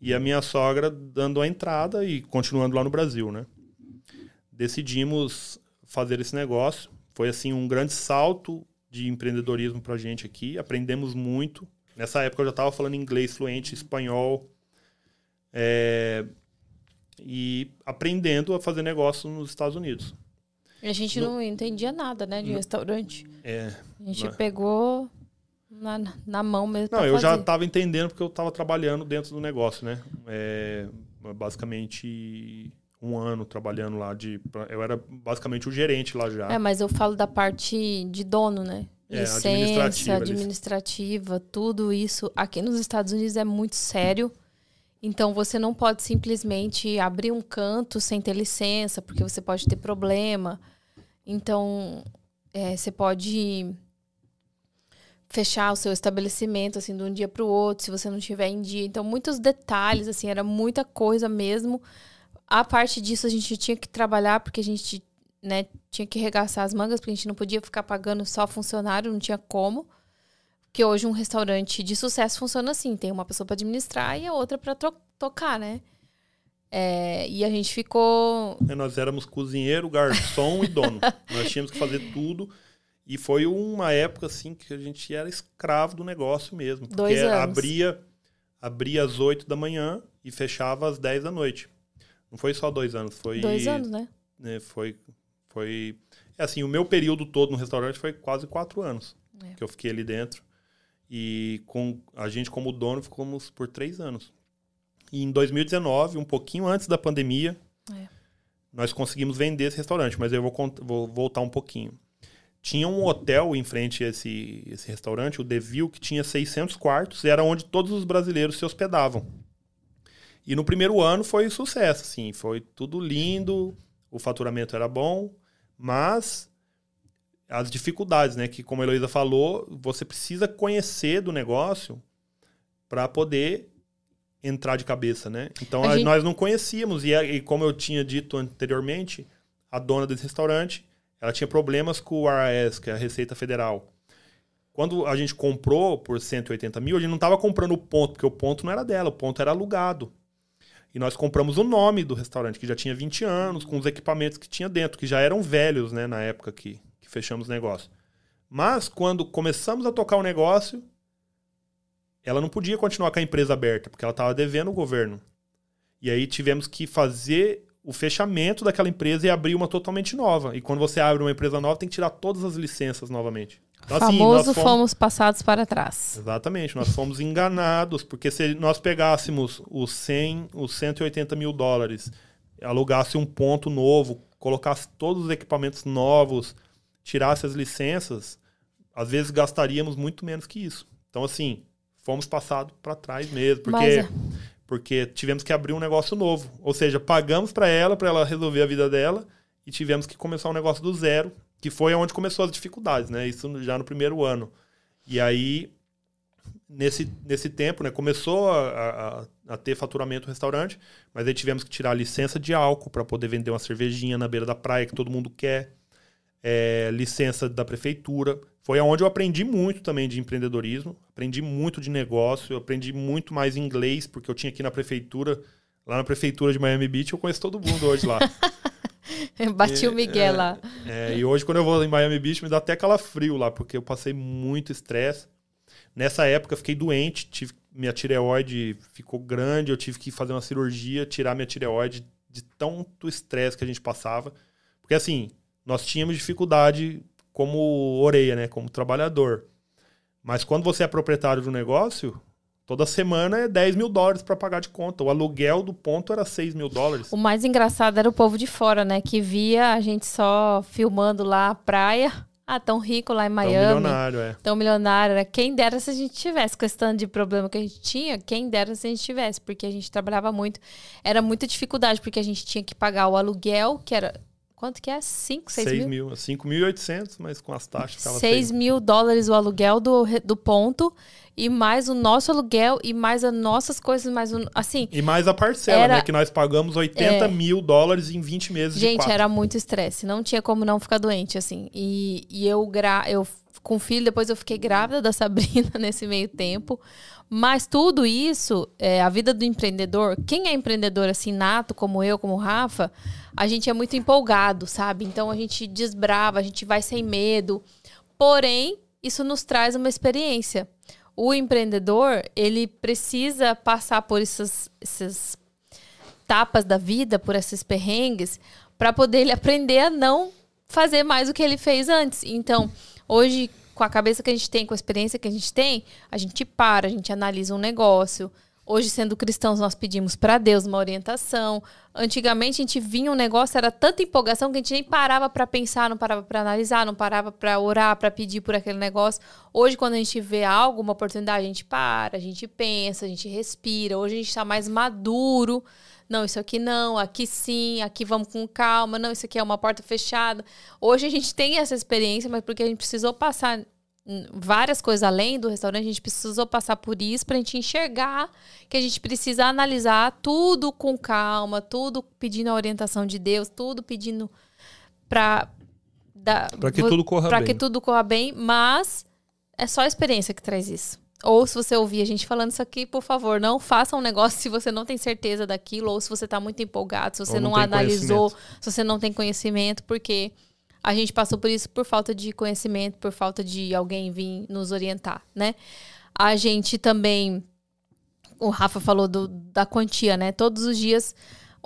E a minha sogra dando a entrada e continuando lá no Brasil, né? Decidimos fazer esse negócio. Foi assim um grande salto de empreendedorismo para a gente aqui. Aprendemos muito. Nessa época eu já estava falando inglês fluente, espanhol. É... E aprendendo a fazer negócio nos Estados Unidos. A gente no... não entendia nada, né, de no... restaurante. É. A gente pegou na, na mão mesmo. Não, eu fazer. já estava entendendo porque eu estava trabalhando dentro do negócio, né? É, basicamente um ano trabalhando lá de. Eu era basicamente o gerente lá já. É, mas eu falo da parte de dono, né? É, Licença, administrativa, administrativa, tudo isso. Aqui nos Estados Unidos é muito sério. Então você não pode simplesmente abrir um canto sem ter licença, porque você pode ter problema. Então é, você pode fechar o seu estabelecimento assim de um dia para o outro, se você não tiver em dia. Então muitos detalhes assim, era muita coisa mesmo. A parte disso a gente tinha que trabalhar porque a gente né, tinha que regaçar as mangas, porque a gente não podia ficar pagando só funcionário, não tinha como. Porque hoje um restaurante de sucesso funciona assim: tem uma pessoa para administrar e a outra para tocar, né? É, e a gente ficou. É, nós éramos cozinheiro, garçom e dono. nós tínhamos que fazer tudo. E foi uma época assim que a gente era escravo do negócio mesmo. Porque Dois anos. abria, abria às 8 da manhã e fechava às 10 da noite. Não foi só dois anos, foi. Dois anos, né? né foi. Foi. É assim, o meu período todo no restaurante foi quase quatro anos é. que eu fiquei ali dentro. E com a gente, como dono, ficamos por três anos. E em 2019, um pouquinho antes da pandemia, é. nós conseguimos vender esse restaurante, mas eu vou, vou voltar um pouquinho. Tinha um hotel em frente a esse, esse restaurante, o Deville, que tinha 600 quartos, e era onde todos os brasileiros se hospedavam. E no primeiro ano foi sucesso, assim, foi tudo lindo, o faturamento era bom, mas as dificuldades, né? Que, como a Heloísa falou, você precisa conhecer do negócio para poder entrar de cabeça, né? Então, a a, gente... nós não conhecíamos. E, e, como eu tinha dito anteriormente, a dona desse restaurante, ela tinha problemas com o RAS, que é a Receita Federal. Quando a gente comprou por 180 mil, a gente não estava comprando o ponto, porque o ponto não era dela, o ponto era alugado. E nós compramos o nome do restaurante, que já tinha 20 anos, com os equipamentos que tinha dentro, que já eram velhos, né, na época que, fechamos o negócio. Mas quando começamos a tocar o negócio, ela não podia continuar com a empresa aberta, porque ela estava devendo o governo. E aí tivemos que fazer o fechamento daquela empresa e abrir uma totalmente nova. E quando você abre uma empresa nova, tem que tirar todas as licenças novamente. Então, assim, Famoso fomos... fomos... passados para trás. Exatamente, nós fomos enganados, porque se nós pegássemos os 100, os 180 mil dólares, alugasse um ponto novo, colocasse todos os equipamentos novos, tirasse as licenças, às vezes gastaríamos muito menos que isso. Então, assim, fomos passados para trás mesmo, porque. É. porque tivemos que abrir um negócio novo. Ou seja, pagamos para ela, para ela resolver a vida dela, e tivemos que começar um negócio do zero, que foi onde começou as dificuldades, né? Isso já no primeiro ano. E aí, nesse, nesse tempo, né, começou a, a, a ter faturamento no restaurante, mas aí tivemos que tirar a licença de álcool para poder vender uma cervejinha na beira da praia que todo mundo quer é, licença da prefeitura. Foi onde eu aprendi muito também de empreendedorismo, aprendi muito de negócio, aprendi muito mais inglês, porque eu tinha aqui na prefeitura, lá na prefeitura de Miami Beach, eu conheço todo mundo hoje lá. Bati e, o Miguel é, lá. É, e hoje, quando eu vou em Miami Beach, me dá até calafrio lá, porque eu passei muito estresse. Nessa época, fiquei doente, tive, minha tireoide ficou grande, eu tive que fazer uma cirurgia, tirar minha tireoide de tanto estresse que a gente passava. Porque, assim, nós tínhamos dificuldade como orelha, né? Como trabalhador. Mas quando você é proprietário de um negócio, toda semana é 10 mil dólares para pagar de conta. O aluguel do ponto era 6 mil dólares. O mais engraçado era o povo de fora, né? Que via a gente só filmando lá a praia. Ah, tão rico lá em Miami. Tão milionário, é. Tão milionário. Era quem dera se a gente tivesse. Questão de problema que a gente tinha, quem dera se a gente tivesse. Porque a gente trabalhava muito. Era muita dificuldade, porque a gente tinha que pagar o aluguel, que era Quanto que é? 5, 6, 6 mil? mil. 5.800, mas com as taxas ficava 6 seis. mil dólares o aluguel do, do ponto. E mais o nosso aluguel e mais as nossas coisas, mais o. Assim, E mais a parcela, Era- né? Que nós pagamos 80 É. mil dólares em 20 meses Gente, era muito estresse. Não tinha como não ficar doente, assim. E, e eu, gra eu com filho, depois eu fiquei grávida da Sabrina nesse meio tempo. Mas tudo isso, é, a vida do empreendedor, quem é empreendedor assim, nato, como eu, como o Rafa, a gente é muito empolgado, sabe? Então a gente desbrava, a gente vai sem medo. Porém, isso nos traz uma experiência. O empreendedor, ele precisa passar por essas, essas tapas da vida, por esses perrengues, para poder ele aprender a não fazer mais o que ele fez antes. Então, hoje, com a cabeça que a gente tem, com a experiência que a gente tem, a gente para, a gente analisa um negócio. Hoje, sendo cristãos, nós pedimos para Deus uma orientação. Antigamente, a gente vinha um negócio, era tanta empolgação que a gente nem parava para pensar, não parava para analisar, não parava para orar, para pedir por aquele negócio. Hoje, quando a gente vê algo, uma oportunidade, a gente para, a gente pensa, a gente respira. Hoje, a gente está mais maduro. Não, isso aqui não, aqui sim, aqui vamos com calma. Não, isso aqui é uma porta fechada. Hoje, a gente tem essa experiência, mas porque a gente precisou passar várias coisas além do restaurante, a gente precisou passar por isso para a gente enxergar que a gente precisa analisar tudo com calma, tudo pedindo a orientação de Deus, tudo pedindo para Pra que tudo corra para bem. que tudo corra bem, mas é só a experiência que traz isso. Ou se você ouvir a gente falando isso aqui, por favor, não faça um negócio se você não tem certeza daquilo, ou se você está muito empolgado, se você Ou não não, analisou, se você não tem conhecimento, porque a gente passou por isso por falta de conhecimento, por falta de alguém vir nos orientar, né? A gente também, o Rafa falou do- da quantia, né? Todos os dias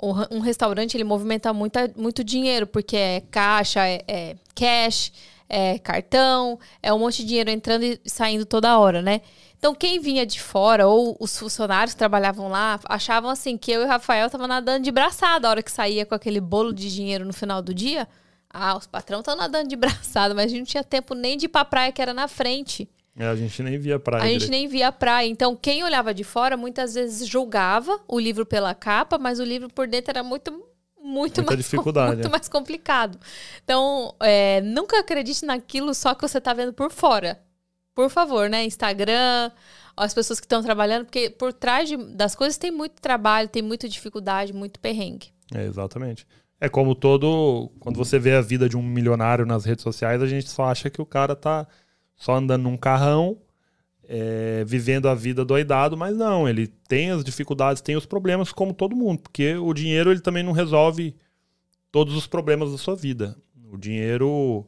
um, ra- restaurante ele movimenta muita, muito dinheiro, porque é caixa, é, é cash, é cartão, é um monte de dinheiro entrando e saindo toda hora, né? Então, quem vinha de fora, ou os funcionários que trabalhavam lá, achavam assim que eu e o Rafael estavam nadando de braçada a hora que saía com aquele bolo de dinheiro no final do dia. Ah, os patrão estão nadando de braçada, mas a gente não tinha tempo nem de ir pra praia que era na frente. É, a gente nem via praia. A gente direito. nem via praia. Então, quem olhava de fora muitas vezes julgava o livro pela capa, mas o livro por dentro era muito, muito, Muita mais, dificuldade, muito é. mais complicado. Então, é, nunca acredite naquilo só que você tá vendo por fora. Por favor, né? Instagram, as pessoas que estão trabalhando, porque por trás de- das coisas tem muito trabalho, tem muita dificuldade, muito perrengue. É, exatamente. É como todo. Quando você vê a vida de um milionário nas redes sociais, a gente só acha que o cara tá só andando num carrão, é, vivendo a vida doidado, mas não, ele tem as dificuldades, tem os problemas como todo mundo, porque o dinheiro ele também não resolve todos os problemas da sua vida. O dinheiro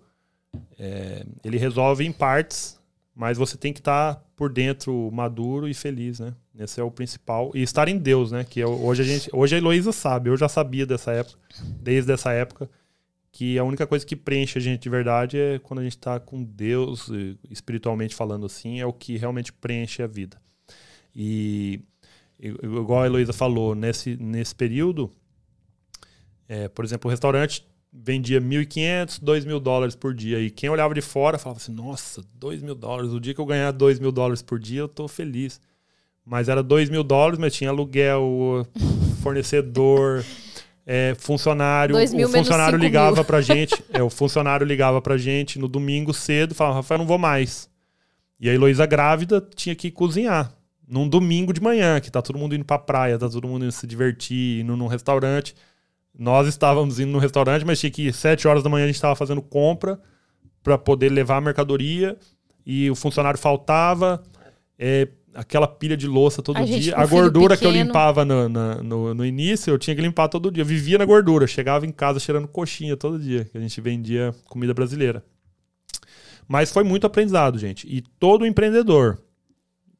é, ele resolve em partes, mas você tem que estar por dentro maduro e feliz, né? Esse é o principal. E estar em Deus, né? Que é hoje a gente, hoje a Heloísa sabe, eu já sabia dessa época, desde essa época, que a única coisa que preenche a gente de verdade é quando a gente está com Deus, espiritualmente falando assim, é o que realmente preenche a vida. E igual a Heloísa falou, nesse, nesse período, é, por exemplo, o restaurante vendia 1.500, 2 mil dólares por dia. E quem olhava de fora falava assim: nossa, 2 mil dólares. O dia que eu ganhar 2 mil dólares por dia, eu tô feliz. Mas era 2 mil dólares, mas tinha aluguel, fornecedor, é, funcionário. O funcionário ligava mil. pra gente. É, o funcionário ligava pra gente no domingo cedo falava: Rafael, não vou mais. E a Heloísa grávida tinha que cozinhar. Num domingo de manhã, que tá todo mundo indo pra praia, tá todo mundo indo se divertir, indo num restaurante. Nós estávamos indo no restaurante, mas tinha que ir 7 horas da manhã a gente estava fazendo compra para poder levar a mercadoria e o funcionário faltava. é, aquela pilha de louça todo A gente dia. com A gordura que eu pequeno. limpava no, na- no, no início, eu tinha que limpar todo dia. Eu vivia na gordura. Chegava em casa cheirando coxinha todo dia, que a gente vendia comida brasileira. Mas foi muito aprendizado, gente. E todo empreendedor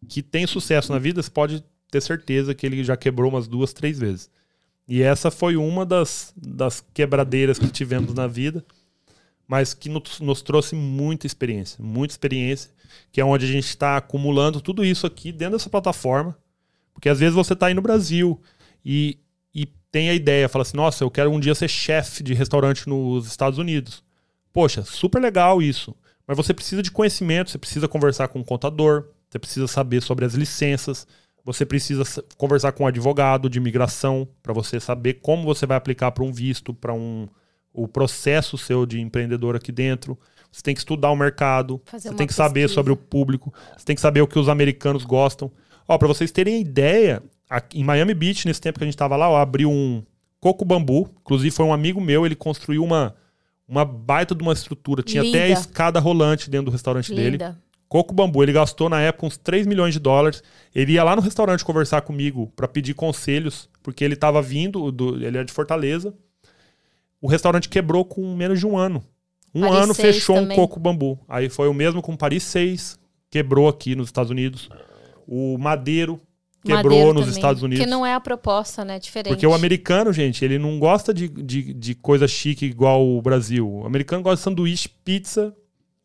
que tem sucesso na vida, você pode ter certeza que ele já quebrou umas duas, três vezes. E essa foi uma das, das quebradeiras que tivemos na vida, mas que nos, nos trouxe muita experiência, muita experiência, que é onde a gente está acumulando tudo isso aqui dentro dessa plataforma. Porque às vezes você está aí no Brasil e, e tem a ideia, fala assim, nossa, eu quero um dia ser chefe de restaurante nos Estados Unidos. Poxa, super legal isso. Mas você precisa de conhecimento, você precisa conversar com um contador, você precisa saber sobre as licenças, você precisa conversar com um advogado de imigração para você saber como você vai aplicar para um visto, para um o processo seu de empreendedor aqui dentro. Você tem que estudar o mercado, Fazer você tem que saber pesquisa. sobre o público, você tem que saber o que os americanos gostam. Ó, para vocês terem ideia, em Miami Beach, nesse tempo que a gente tava lá, ó, abriu um coco bambu. Inclusive foi um amigo meu, ele construiu uma uma baita de uma estrutura, tinha até a Linda. escada rolante dentro do restaurante dele. Coco Bambu, ele gastou na época uns 3 milhões de dólares. Ele ia lá no restaurante conversar comigo para pedir conselhos, porque ele estava vindo, do, ele é de Fortaleza. O restaurante quebrou com menos de um ano. Um Paris ano 6 fechou também. um Coco Bambu. Aí foi o mesmo com Paris 6, quebrou aqui nos Estados Unidos. O Madeiro quebrou Madeiro nos também, Estados Unidos. Que não é a proposta, né? Diferente. Porque o americano, gente, ele não gosta de, de, de coisa chique igual o Brasil. O americano gosta de sanduíche, pizza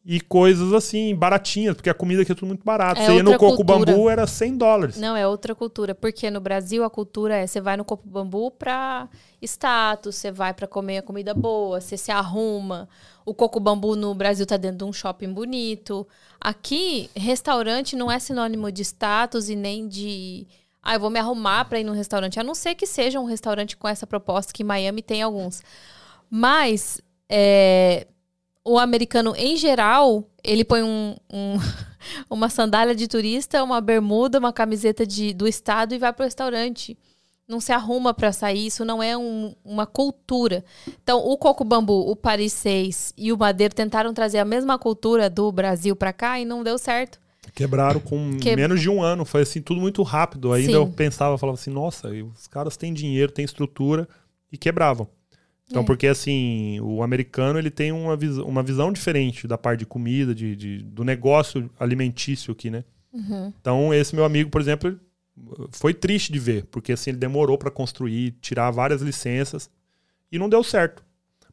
e coisas assim, baratinhas, porque a comida aqui é tudo muito barato. É Você ia no Coco cultura. Bambu, era 100 dólares. Não, é outra cultura. Porque no Brasil a cultura é: você vai no Copo Bambu pra status, você vai pra comer a comida boa, você se arruma. O Coco Bambu no Brasil tá dentro de um shopping bonito. Aqui, restaurante não é sinônimo de status e nem de. Ah, eu vou me arrumar pra ir num restaurante. A não ser que seja um restaurante com essa proposta, que em Miami tem alguns. Mas é, o americano, em geral, ele põe um- um, uma sandália de turista, uma bermuda, uma camiseta de, do estado e vai pro restaurante. Não se arruma para sair, isso não é um- uma cultura. Então, o Coco Bambu, o Paris 6 e o Madeiro tentaram trazer a mesma cultura do Brasil para cá e não deu certo. Quebraram com Que- menos de um ano. Foi assim, tudo muito rápido. Ainda Sim. eu pensava, falava assim, nossa, os caras têm dinheiro, têm estrutura e quebravam. Então, É. porque assim, o americano ele tem uma, vis uma visão diferente da parte de comida, de, de- do negócio alimentício aqui, né? Uhum. Então, esse meu amigo, por exemplo, foi triste de ver, porque assim, ele demorou para construir, tirar várias licenças e não deu certo.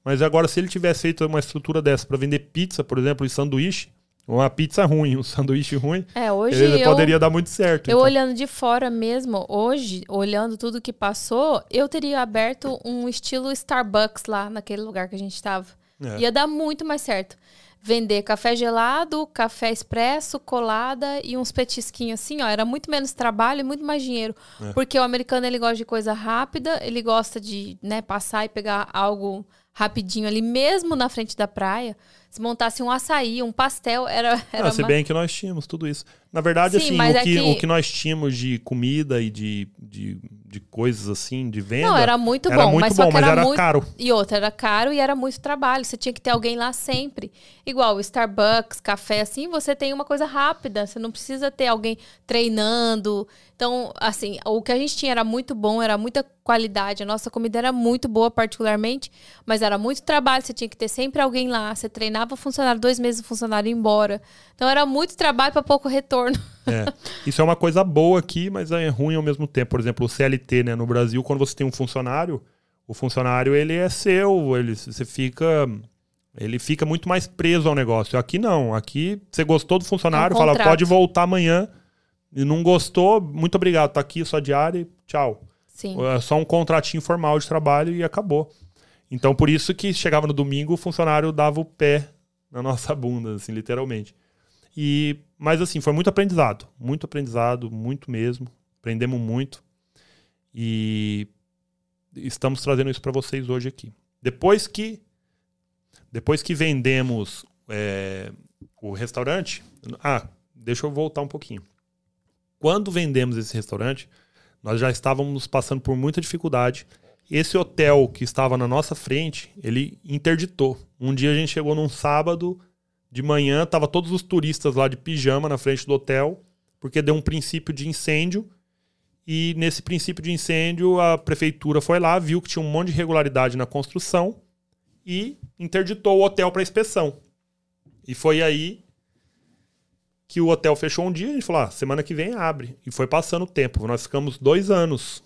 Mas agora, se ele tivesse feito uma estrutura dessa para vender pizza, por exemplo, e sanduíche, uma pizza ruim, um sanduíche ruim, É, hoje ele eu, poderia dar muito certo. eu então. olhando de fora mesmo, hoje, olhando tudo que passou, eu teria aberto um estilo Starbucks lá naquele lugar que a gente estava. É. Ia dar muito mais certo. Vender café gelado, café expresso, colada e uns petisquinhos assim, ó. Era muito menos trabalho e muito mais dinheiro. É. Porque o americano, ele gosta de coisa rápida, ele gosta de, né, passar e pegar algo rapidinho ali, mesmo na frente da praia. Se montasse um açaí, um pastel, era... era Ah, se uma- bem que nós tínhamos tudo isso. Na verdade, Sim, assim, o é que, que- o que nós tínhamos de comida e de, de, de coisas assim, de venda. Não, era muito era bom, muito mas só bom, que mas era, era muito... caro. E outra, era caro e era muito trabalho. Você tinha que ter alguém lá sempre. Igual o Starbucks, café, assim, você tem uma coisa rápida. Você não precisa ter alguém treinando. Então, assim, o que a gente tinha era muito bom, era muita qualidade. A nossa comida era muito boa, particularmente, mas era muito trabalho. Você tinha que ter sempre alguém lá. Você treinava o funcionário, dois meses o funcionário ia embora. Então, era muito trabalho para pouco retorno. É. Isso é uma coisa boa aqui, mas é ruim ao mesmo tempo. Por exemplo, o CLT, né? No Brasil, quando você tem um funcionário, o funcionário ele é seu, ele você fica ele fica muito mais preso ao negócio. Aqui não, aqui você gostou do funcionário, É um fala pode voltar amanhã. E não gostou, muito obrigado, tá aqui sua diária, e tchau. Sim. É só um contratinho formal de trabalho e acabou. Então, por isso que chegava no domingo, o funcionário dava o pé na nossa bunda, assim, literalmente. E, mas assim, foi muito aprendizado. Muito aprendizado, muito mesmo. Aprendemos muito. E estamos trazendo isso para vocês hoje aqui. Depois que depois que vendemos é, o restaurante, ah, deixa eu voltar um pouquinho. Quando vendemos esse restaurante, nós já estávamos passando por muita dificuldade. Esse hotel que estava na nossa frente, ele interditou. Um dia a gente chegou num sábado de manhã, tava todos os turistas lá de pijama na frente do hotel, porque deu um princípio de incêndio. E nesse princípio de incêndio, a prefeitura foi lá, viu que tinha um monte de irregularidade na construção e interditou o hotel para inspeção. E foi aí que o hotel fechou um dia e a gente falou: ah, semana que vem abre. E foi passando o tempo. Nós ficamos dois anos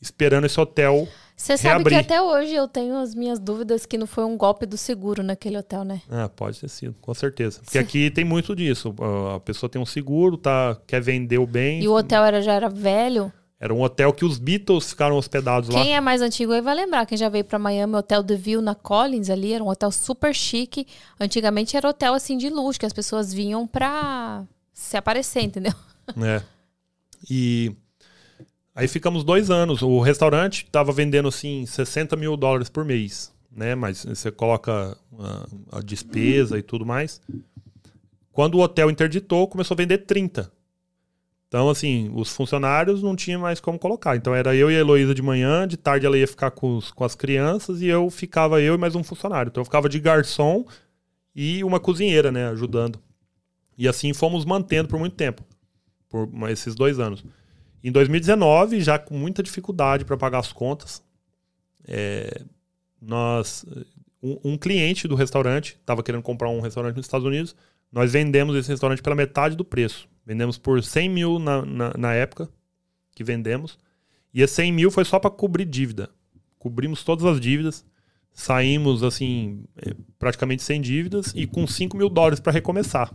esperando esse hotel. Você sabe que até hoje eu tenho as minhas dúvidas que não foi um golpe do seguro naquele hotel, né? Ah, pode ter sido, com certeza. Porque aqui tem muito disso. A pessoa tem um seguro, tá, quer vender o bem. E o hotel era, já era velho. Era um hotel que os Beatles ficaram hospedados lá. Quem é mais antigo aí vai lembrar. Quem já veio pra Miami, o Hotel The View na Collins ali, era um hotel super chique. Antigamente era hotel assim de luxo, que as pessoas vinham pra se aparecer, entendeu? É. E aí ficamos dois anos. O restaurante estava vendendo assim 60 mil dólares por mês. né? Mas você coloca a, a despesa e tudo mais. Quando o hotel interditou, começou a vender 30. Então, assim, os funcionários não tinham mais como colocar. Então, era eu e a Heloísa de manhã, de tarde ela ia ficar com, os, com as crianças e eu ficava eu e mais um funcionário. Então, eu ficava de garçom e uma cozinheira, né, ajudando. E assim fomos mantendo por muito tempo, por esses dois anos. Em 2019, já com muita dificuldade para pagar as contas, é, nós, um, um, cliente do restaurante estava querendo comprar um restaurante nos Estados Unidos, nós vendemos esse restaurante pela metade do preço. Vendemos por 100 mil na, na, na época que vendemos. E esse 100 mil foi só para cobrir dívida. Cobrimos todas as dívidas. Saímos, assim, é, praticamente sem dívidas e com 5 mil dólares para recomeçar.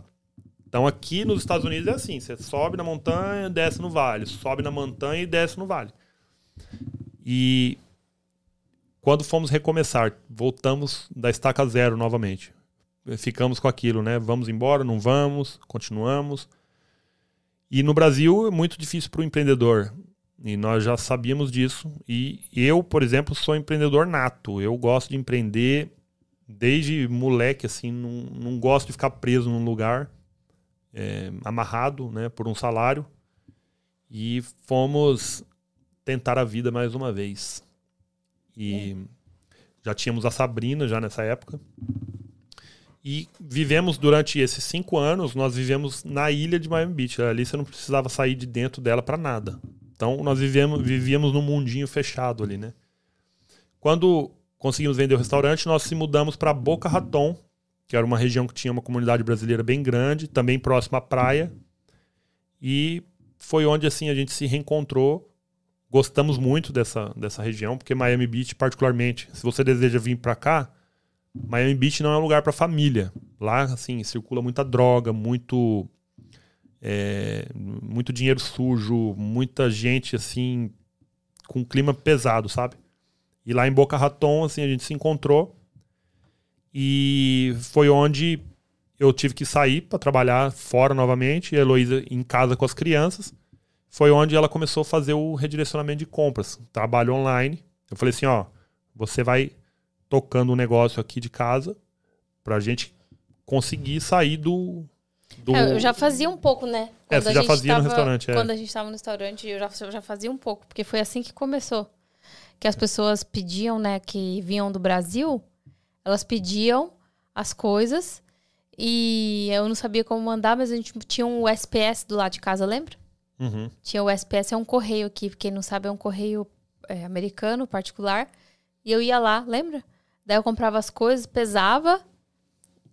Então aqui nos Estados Unidos é assim: você sobe na montanha, desce no vale, sobe na montanha e desce no vale. E quando fomos recomeçar, voltamos da estaca zero novamente. Ficamos com aquilo, né? Vamos embora, não vamos, continuamos. E no Brasil é muito difícil para o empreendedor. E nós já sabíamos disso. E eu, por exemplo, sou empreendedor nato. Eu gosto de empreender desde moleque, assim. Não, não gosto de ficar preso num lugar, é, amarrado né, por um salário. E fomos tentar a vida mais uma vez. E é. já tínhamos a Sabrina já nessa época. E vivemos durante esses cinco anos, nós vivemos na ilha de Miami Beach. Ali você não precisava sair de dentro dela para nada. Então nós vivemos, vivíamos num mundinho fechado ali, né? Quando conseguimos vender o restaurante, nós se mudamos para Boca Raton, que era uma região que tinha uma comunidade brasileira bem grande, também próxima à praia. E foi onde assim a gente se reencontrou. Gostamos muito dessa, dessa região, porque Miami Beach, particularmente, se você deseja vir para cá, Miami Beach não é um lugar para família. Lá, assim, circula muita droga, muito. É, muito dinheiro sujo, muita gente, assim, com clima pesado, sabe? E lá em Boca Raton, assim, a gente se encontrou. E foi onde eu tive que sair para trabalhar fora novamente, e a Heloísa em casa com as crianças. Foi onde ela começou a fazer o redirecionamento de compras, trabalho online. Eu falei assim: ó, você vai tocando um negócio aqui de casa pra gente conseguir sair do. do... É, eu já fazia um pouco, né? Quando é, você já fazia tava, no restaurante, é. Quando a gente estava no restaurante, eu já, eu já fazia um pouco, porque foi assim que começou. Que as pessoas pediam, né, que vinham do Brasil, elas pediam as coisas e eu não sabia como mandar, mas a gente tinha um SPS do lado de casa, lembra? Uhum. Tinha o SPS, é um correio aqui, quem não sabe, é um correio é, americano, particular. E eu ia lá, lembra? Daí eu comprava as coisas, pesava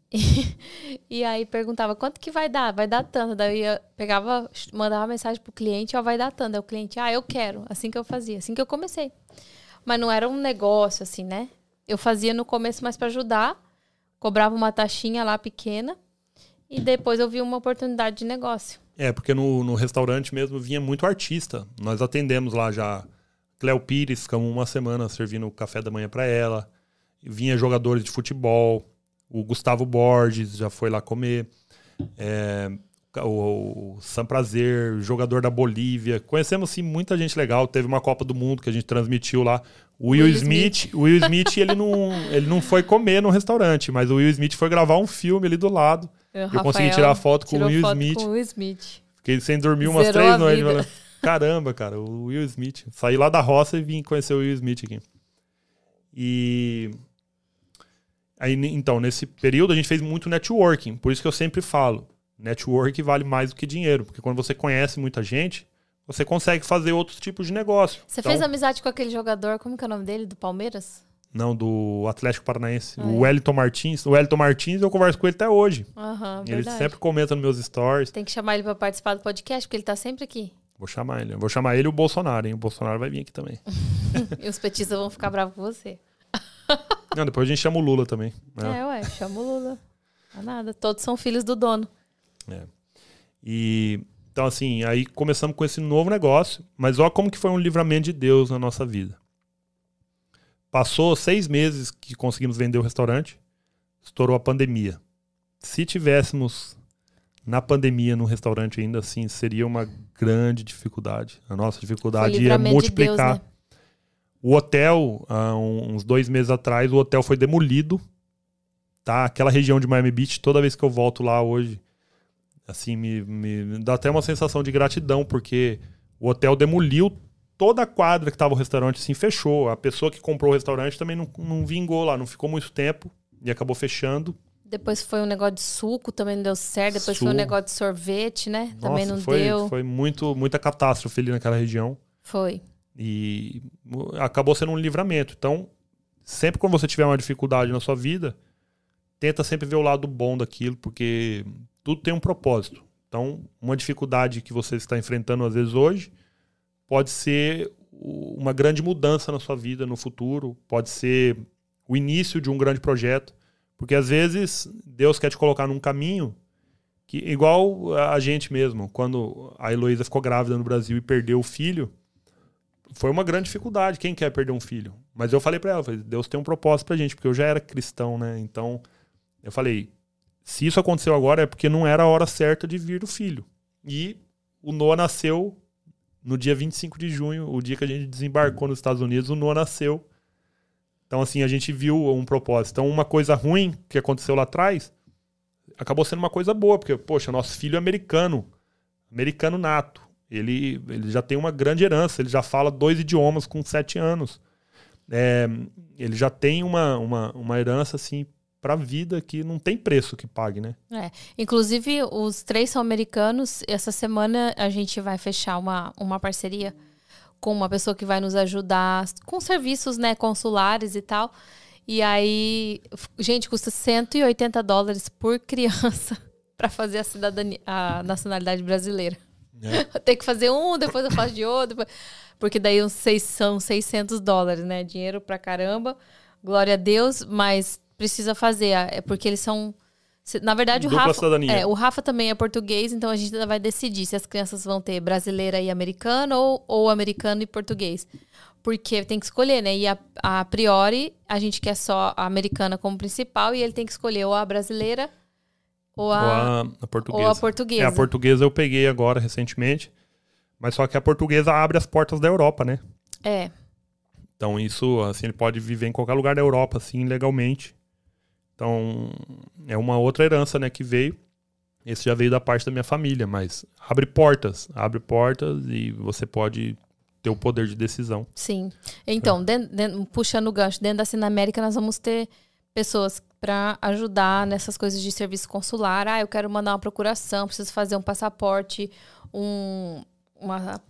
e, e, aí perguntava quanto que vai dar? Vai dar tanto. Daí eu pegava, mandava mensagem pro cliente, ó, vai dar tanto. Daí o cliente, ah, eu quero. Assim que eu fazia, assim que eu comecei. Mas não era um negócio assim, né? Eu fazia no começo mais para ajudar, cobrava uma taxinha lá pequena e depois eu vi uma oportunidade de negócio. É, porque no, no restaurante mesmo vinha muito artista. Nós atendemos lá já Cléo Pires, ficamos uma semana servindo o café da manhã para ela vinha jogadores de futebol, o Gustavo Borges já foi lá comer, é, o, o Sam Prazer, jogador da Bolívia. Conhecemos sim muita gente legal. Teve uma Copa do Mundo que a gente transmitiu lá. O Will, Will Smith, Smith. Will Smith ele, não, ele não foi comer no restaurante, mas o Will Smith foi gravar um filme ali do lado. Eu, eu consegui tirar foto com o Will Smith. Com o Will Smith. Fiquei sem dormir umas Zerou três noites. Caramba, cara, o Will Smith. Saí lá da roça e vim conhecer o Will Smith aqui. E Aí, então, nesse período a gente fez muito networking. Por isso que eu sempre falo, network vale mais do que dinheiro. Porque quando você conhece muita gente, você consegue fazer outros tipos de negócio. Você então, fez amizade com aquele jogador, como que é o nome dele? Do Palmeiras? Não, do Atlético Paranaense. Ah, o Wellington Martins. O Wellington Martins, eu converso com ele até hoje. Uhum, ele sempre comenta nos meus stories. Tem que chamar ele para participar do podcast, porque ele tá sempre aqui. Vou chamar ele. Vou chamar ele e o Bolsonaro, hein? O Bolsonaro vai vir aqui também. e os petistas vão ficar bravos com você. Não, depois a gente chama o Lula também. Né? É, ué, chama o Lula. Não nada. Todos são filhos do dono. É. E então, assim, aí começamos com esse novo negócio, mas olha como que foi um livramento de Deus na nossa vida. Passou seis meses que conseguimos vender o restaurante, estourou a pandemia. Se tivéssemos na pandemia no restaurante ainda assim, seria uma grande dificuldade. A nossa dificuldade ia multiplicar. De Deus, né? O hotel, há uns dois meses atrás, o hotel foi demolido. Tá? Aquela região de Miami Beach, toda vez que eu volto lá hoje, assim, me, me dá até uma sensação de gratidão, porque o hotel demoliu toda a quadra que tava o restaurante, assim, fechou. A pessoa que comprou o restaurante também não, não vingou lá, não ficou muito tempo e acabou fechando. Depois foi um negócio de suco, também não deu certo. Depois foi um negócio de sorvete, né? Nossa, também não foi, deu. Foi muito, muita catástrofe ali naquela região. Foi. E acabou sendo um livramento. Então, sempre quando você tiver uma dificuldade na sua vida, tenta sempre ver o lado bom daquilo, porque tudo tem um propósito. Então, uma dificuldade que você está enfrentando às vezes hoje pode ser uma grande mudança na sua vida no futuro, pode ser o início de um grande projeto, porque às vezes Deus quer te colocar num caminho que igual a gente mesmo, quando a Heloísa ficou grávida no Brasil e perdeu o filho, foi uma grande dificuldade. Quem quer perder um filho? Mas eu falei pra ela, falei, Deus tem um propósito pra gente, porque eu já era cristão, né? Então, eu falei, se isso aconteceu agora é porque não era a hora certa de vir o filho. E o Noah nasceu no dia 25 de junho, o dia que a gente desembarcou nos Estados Unidos, o Noah nasceu. Então, assim, a gente viu um propósito. Então, uma coisa ruim que aconteceu lá atrás acabou sendo uma coisa boa, porque, poxa, nosso filho é americano, americano nato. Ele, ele já tem uma grande herança, ele já fala dois idiomas com sete anos. É, ele já tem uma, uma, uma herança, assim, pra vida que não tem preço que pague, né? Inclusive, os três são americanos. Essa semana a gente vai fechar uma, uma parceria com uma pessoa que vai nos ajudar com serviços né, consulares e tal. E aí, gente, custa 180 dólares por criança para fazer a cidadania, a nacionalidade brasileira. É. Tem que fazer um, depois eu faço de outro. depois- Porque daí uns seis, são 600 dólares, né? Dinheiro pra caramba. Glória a Deus, mas precisa fazer. É porque eles são. Na verdade, o Rafa. cidadania. É, o Rafa também é português, então a gente ainda vai decidir se as crianças vão ter brasileira e americana ou, ou americano e português. Porque tem que escolher, né? E a, a priori, a gente quer só a americana como principal e ele tem que escolher ou a brasileira ou Ou a, a, a ou portuguesa. a portuguesa. É, a portuguesa eu peguei agora recentemente. Mas só que a portuguesa abre as portas da Europa, né? É. Então isso, assim, ele pode viver em qualquer lugar da Europa, assim, legalmente. Então, é uma outra herança, né, que veio. Esse já veio da parte da minha família, mas abre portas, abre portas e você pode ter o poder de decisão. Sim. Então, den- den- puxando o gancho, dentro da Cine América nós vamos ter pessoas para ajudar nessas coisas de serviço consular. Ah, eu quero mandar uma procuração, preciso fazer um passaporte, um uma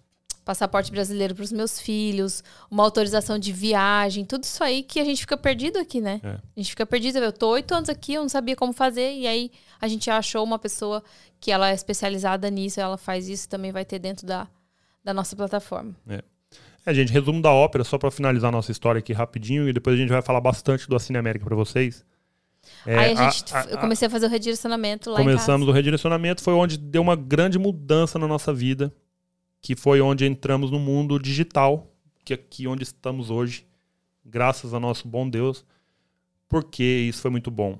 passaporte brasileiro para os meus filhos, uma autorização de viagem, tudo isso aí que a gente fica perdido aqui, né? É. A gente fica perdido. Eu tô oito anos aqui, eu não sabia como fazer, e aí a gente achou uma pessoa que ela é especializada nisso, ela faz isso, também vai ter dentro da, da nossa plataforma. É, gente, resumo da ópera, só para finalizar nossa história aqui rapidinho, e depois a gente vai falar bastante do Cine América para vocês. É, Aí a gente, a- a- eu comecei a fazer o redirecionamento lá Começamos o redirecionamento, foi onde deu uma grande mudança na nossa vida, que foi onde entramos no mundo digital, que é aqui onde estamos hoje, graças ao nosso bom Deus, porque isso foi muito bom.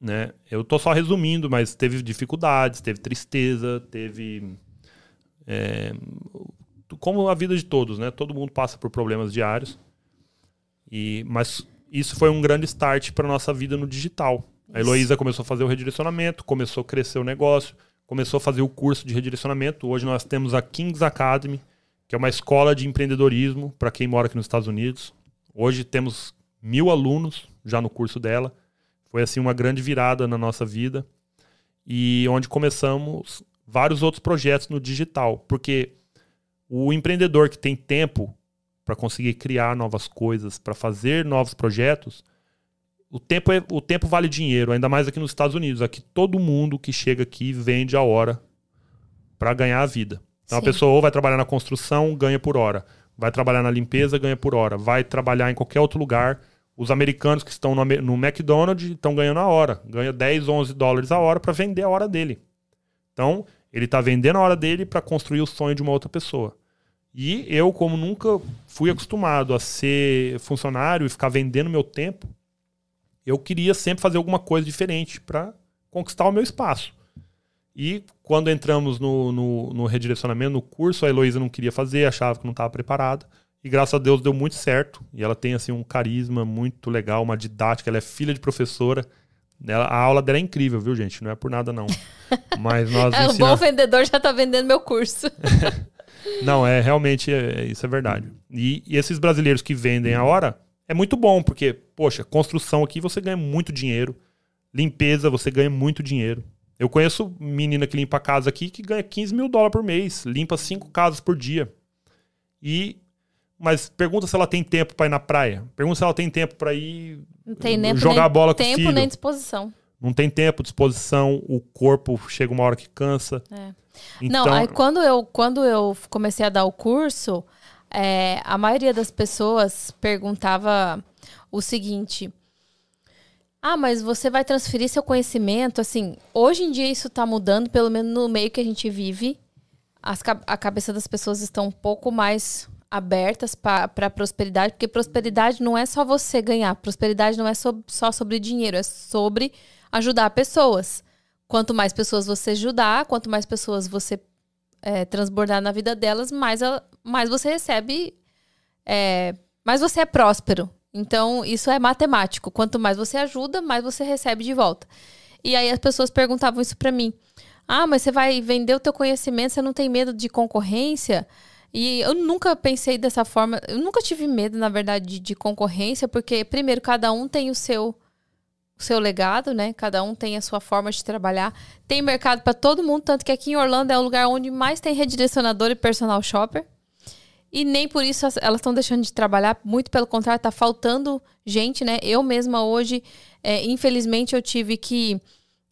Né? Eu tô só resumindo, mas teve dificuldades, teve tristeza, teve. é, como a vida de todos, né? Todo mundo passa por problemas diários. E, mas isso foi um grande start para nossa vida no digital. A Isso. Heloísa começou a fazer o redirecionamento, começou a crescer o negócio, começou a fazer o curso de redirecionamento. Hoje nós temos a Kings Academy, que é uma escola de empreendedorismo para quem mora aqui nos Estados Unidos. Hoje temos mil alunos já no curso dela. Foi assim uma grande virada na nossa vida e onde começamos vários outros projetos no digital, porque o empreendedor que tem tempo para conseguir criar novas coisas, para fazer novos projetos, o tempo, é, o tempo vale dinheiro, ainda mais aqui nos Estados Unidos. Aqui todo mundo que chega aqui vende a hora para ganhar a vida. Então a Sim. pessoa ou vai trabalhar na construção, ganha por hora. Vai trabalhar na limpeza, ganha por hora. Vai trabalhar em qualquer outro lugar. Os americanos que estão no, no McDonald's estão ganhando a hora. Ganha 10, 11 dólares a hora para vender a hora dele. Então, ele está vendendo a hora dele para construir o sonho de uma outra pessoa. E eu, como nunca fui acostumado a ser funcionário e ficar vendendo meu tempo, eu queria sempre fazer alguma coisa diferente para conquistar o meu espaço. E quando entramos no, no, no redirecionamento, no curso, a Heloísa não queria fazer, achava que não estava preparada. E graças a Deus deu muito certo. E ela tem assim um carisma muito legal, uma didática. Ela é filha de professora. Ela, a aula dela é incrível, viu, gente? Não é por nada, não. Mas nós. é, um bom vendedor já tá vendendo meu curso. não, é realmente é, é, isso é verdade. E, e esses brasileiros que vendem a hora é muito bom, porque, poxa, construção aqui você ganha muito dinheiro. Limpeza, você ganha muito dinheiro. Eu conheço menina que limpa casa aqui que ganha 15 mil dólares por mês, limpa cinco casas por dia. E mas pergunta se ela tem tempo para ir na praia. Pergunta se ela tem tempo para ir não tem nem, jogar nem bola com tempo filho. nem disposição. Não tem tempo, disposição, o corpo chega uma hora que cansa. É. Então... Não, aí quando eu, quando eu comecei a dar o curso, é, a maioria das pessoas perguntava o seguinte: Ah, mas você vai transferir seu conhecimento? Assim, hoje em dia isso está mudando, pelo menos no meio que a gente vive. As, a cabeça das pessoas estão um pouco mais abertas para prosperidade, porque prosperidade não é só você ganhar, prosperidade não é so, só sobre dinheiro, é sobre ajudar pessoas. Quanto mais pessoas você ajudar, quanto mais pessoas você é, transbordar na vida delas, mais, mais você recebe, é, mais você é próspero. Então, isso é matemático. Quanto mais você ajuda, mais você recebe de volta. E aí as pessoas perguntavam isso para mim. Ah, mas você vai vender o teu conhecimento, você não tem medo de concorrência? E eu nunca pensei dessa forma, eu nunca tive medo, na verdade, de, de concorrência, porque, primeiro, cada um tem o seu o seu legado, né? Cada um tem a sua forma de trabalhar. Tem mercado para todo mundo, tanto que aqui em Orlando é o lugar onde mais tem redirecionador e personal shopper. E nem por isso elas estão deixando de trabalhar, muito pelo contrário, está faltando gente, né? Eu mesma hoje, é, infelizmente, eu tive que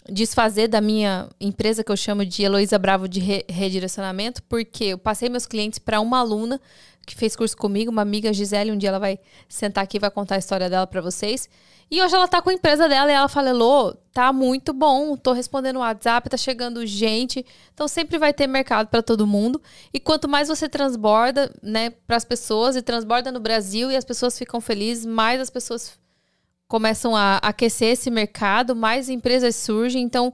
desfazer da minha empresa que eu chamo de Heloísa Bravo de re redirecionamento, porque eu passei meus clientes para uma aluna que fez curso comigo, uma amiga Gisele, um dia ela vai sentar aqui e vai contar a história dela para vocês. E hoje ela tá com a empresa dela e ela fala: "Elô, tá muito bom, tô respondendo o WhatsApp, tá chegando gente". Então sempre vai ter mercado para todo mundo. E quanto mais você transborda, né, para as pessoas e transborda no Brasil e as pessoas ficam felizes, mais as pessoas começam a aquecer esse mercado, mais empresas surgem. Então,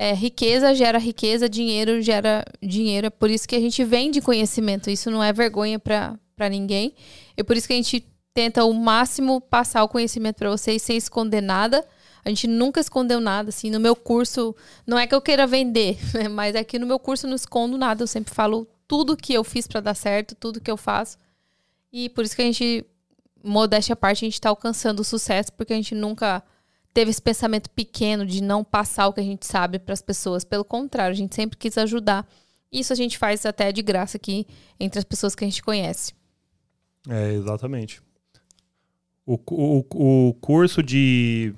é, riqueza gera riqueza, dinheiro gera dinheiro. É por isso que a gente vende conhecimento. Isso não é vergonha para ninguém. É por isso que a gente tenta o máximo passar o conhecimento para vocês sem esconder nada. A gente nunca escondeu nada, assim, no meu curso, não é que eu queira vender, mas aqui no meu curso eu não escondo nada, eu sempre falo tudo que eu fiz para dar certo, tudo que eu faço. E por isso que a gente modéstia à parte, a gente está alcançando o sucesso porque a gente nunca teve esse pensamento pequeno de não passar o que a gente sabe para as pessoas. Pelo contrário, a gente sempre quis ajudar. Isso a gente faz até de graça aqui entre as pessoas que a gente conhece. É, exatamente. O, o, o curso de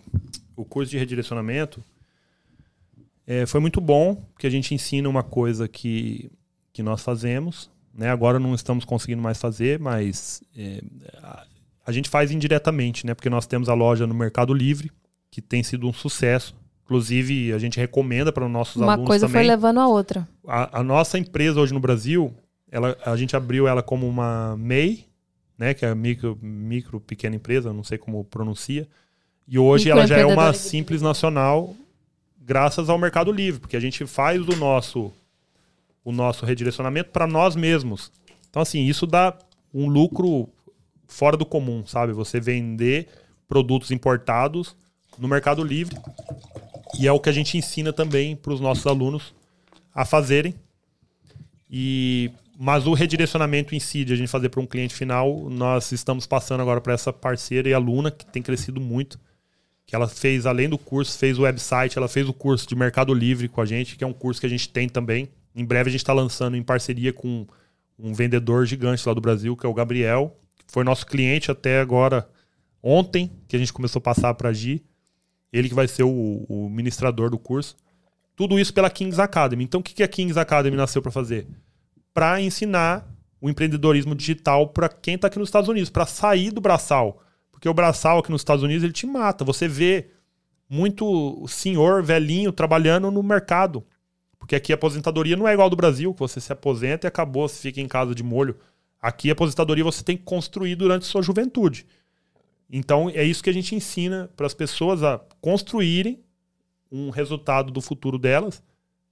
o curso de redirecionamento é, foi muito bom, porque a gente ensina uma coisa que, que nós fazemos. Né? Agora não estamos conseguindo mais fazer, mas é, a gente faz indiretamente, né? Porque nós temos a loja no Mercado Livre, que tem sido um sucesso. Inclusive, a gente recomenda para os nossos Uma alunos coisa também. foi levando a outra. A, a, nossa empresa hoje no Brasil, ela, a gente abriu ela como uma MEI, né? Que é a micro, micro pequena empresa, não sei como pronuncia. E hoje ela já é uma simples nacional, graças ao Mercado Livre, porque a gente faz o nosso o nosso redirecionamento para nós mesmos. Então, assim, isso dá um lucro fora do comum, sabe? Você vender produtos importados no Mercado Livre. E é o que a gente ensina também para os nossos alunos a fazerem. E mas o redirecionamento em si, de a gente fazer para um cliente final, nós estamos passando agora para essa parceira e aluna que tem crescido muito. Que ela fez, além do curso, fez o website, ela fez o curso de Mercado Livre com a gente, que é um curso que a gente tem também. Em breve a gente está lançando em parceria com um vendedor gigante lá do Brasil, que é o Gabriel foi nosso cliente até agora, ontem, que a gente começou a passar para a. Ele que vai ser o, o, ministrador do curso. Tudo isso pela Kings Academy. Então, o que a Kings Academy nasceu para fazer? Para ensinar o empreendedorismo digital para quem está aqui nos Estados Unidos, para sair do braçal. Porque o braçal aqui nos Estados Unidos ele te mata. Você vê muito senhor velhinho trabalhando no mercado. Porque aqui a aposentadoria não é igual ao do Brasil, que você se aposenta e acabou, você fica em casa de molho. Aqui a aposentadoria você tem que construir durante sua juventude. Então é isso que a gente ensina para as pessoas a construírem um resultado do futuro delas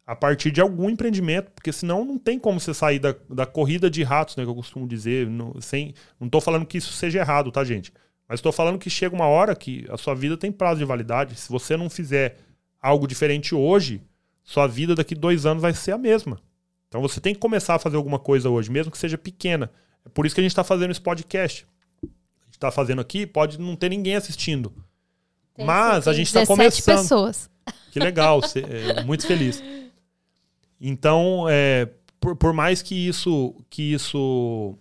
a partir de algum empreendimento, porque senão não tem como você sair da, da corrida de ratos, né, que eu costumo dizer, não, sem, não tô falando que isso seja errado, tá, gente? Mas estou falando que chega uma hora que a sua vida tem prazo de validade. Se você não fizer algo diferente hoje, sua vida daqui dois anos vai ser a mesma. Então você tem que começar a fazer alguma coisa hoje, mesmo que seja pequena. É por isso que a gente está fazendo esse podcast. Está fazendo aqui, pode não ter ninguém assistindo. Tem, mas a gente está começando. pessoas. Que legal, é, muito feliz. Então, é, por, por, mais que isso, que isso,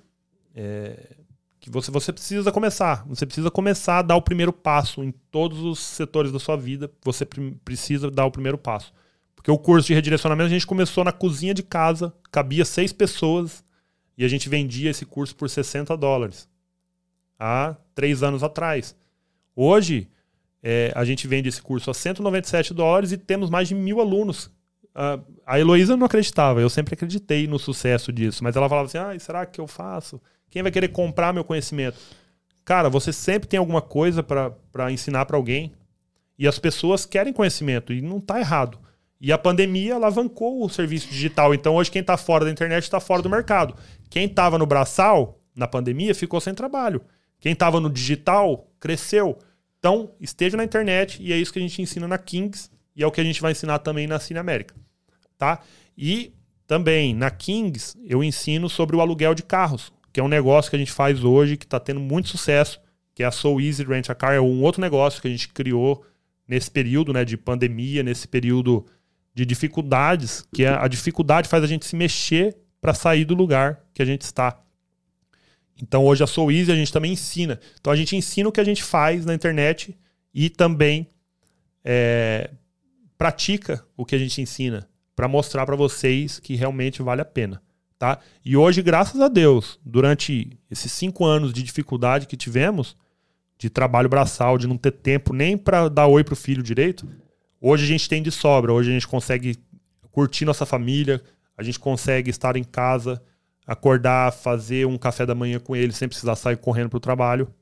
é, que você, você precisa começar, você precisa começar a dar o primeiro passo em todos os setores da sua vida. Você precisa dar o primeiro passo. Porque o curso de redirecionamento a gente começou na cozinha de casa, cabia seis pessoas e a gente vendia esse curso por 60 dólares há três anos atrás. Hoje, é, a gente vende esse curso a 197 dólares e temos mais de mil alunos. Uh, a Heloísa não acreditava, eu sempre acreditei no sucesso disso, mas ela falava assim: ah, será que eu faço? Quem vai querer comprar meu conhecimento? Cara, você sempre tem alguma coisa para ensinar para alguém e as pessoas querem conhecimento e não está errado. E a pandemia alavancou o serviço digital. Então, hoje, quem está fora da internet está fora do mercado. Quem estava no braçal, na pandemia, ficou sem trabalho. Quem estava no digital, cresceu. Então, esteja na internet e é isso que a gente ensina na Kings e é o que a gente vai ensinar também na Cine América. Tá? E também na Kings eu ensino sobre o aluguel de carros, que é um negócio que a gente faz hoje que está tendo muito sucesso, que é a So Easy Rent a Car, é um outro negócio que a gente criou nesse período né, de pandemia, nesse período de dificuldades, que a, a dificuldade faz a gente se mexer para sair do lugar que a gente está. Então hoje a Soul Easy a gente também ensina. Então a gente ensina o que a gente faz na internet e também é, pratica o que a gente ensina para mostrar para vocês que realmente vale a pena. Tá? E hoje, graças a Deus, durante esses cinco anos de dificuldade que tivemos, de trabalho braçal, de não ter tempo nem para dar oi pro filho direito, Hoje a gente tem de sobra, hoje a gente consegue curtir nossa família, a gente consegue estar em casa, acordar, fazer um café da manhã com ele sem precisar sair correndo para o trabalho.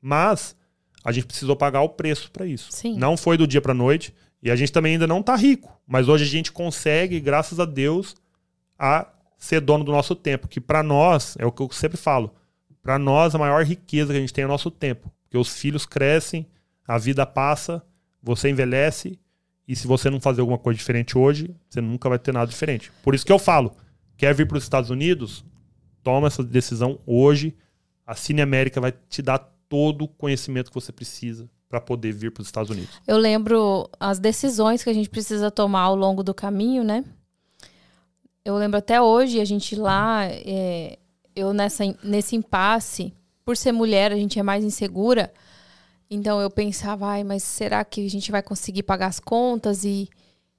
Mas a gente precisou pagar o preço para isso. Sim. Não foi do dia para noite e a gente também ainda não está rico, mas hoje a gente consegue, graças a Deus, a ser dono do nosso tempo, que para nós, é o que eu sempre falo, para nós a maior riqueza que a gente tem é o nosso tempo, porque os filhos crescem, a vida passa, você envelhece e se você não fazer alguma coisa diferente hoje, você nunca vai ter nada diferente. Por isso que eu falo: quer vir para os Estados Unidos? Toma essa decisão hoje. A Cine América vai te dar todo o conhecimento que você precisa para poder vir para os Estados Unidos. Eu lembro as decisões que a gente precisa tomar ao longo do caminho, né? Eu lembro até hoje, a gente lá, é, eu nessa, nesse impasse, por ser mulher, a gente é mais insegura. Então eu pensava, ai, mas será que a gente vai conseguir pagar as contas e,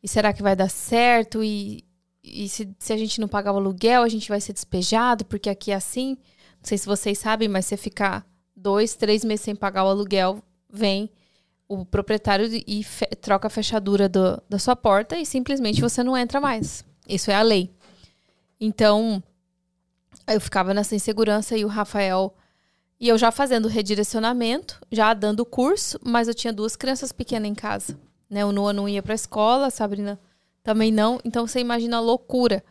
e será que vai dar certo? E, e se, se a gente não pagar o aluguel, a gente vai ser despejado, porque aqui é assim. Não sei se vocês sabem, mas você ficar dois, três meses sem pagar o aluguel, vem o proprietário e fe troca a fechadura do, da sua porta e simplesmente você não entra mais. Isso é a lei. Então, eu ficava nessa insegurança e o Rafael e eu já fazendo redirecionamento, já dando curso, mas eu tinha duas crianças pequenas em casa. Né? O Noah não ia para a escola, a Sabrina também não. Então você imagina a loucura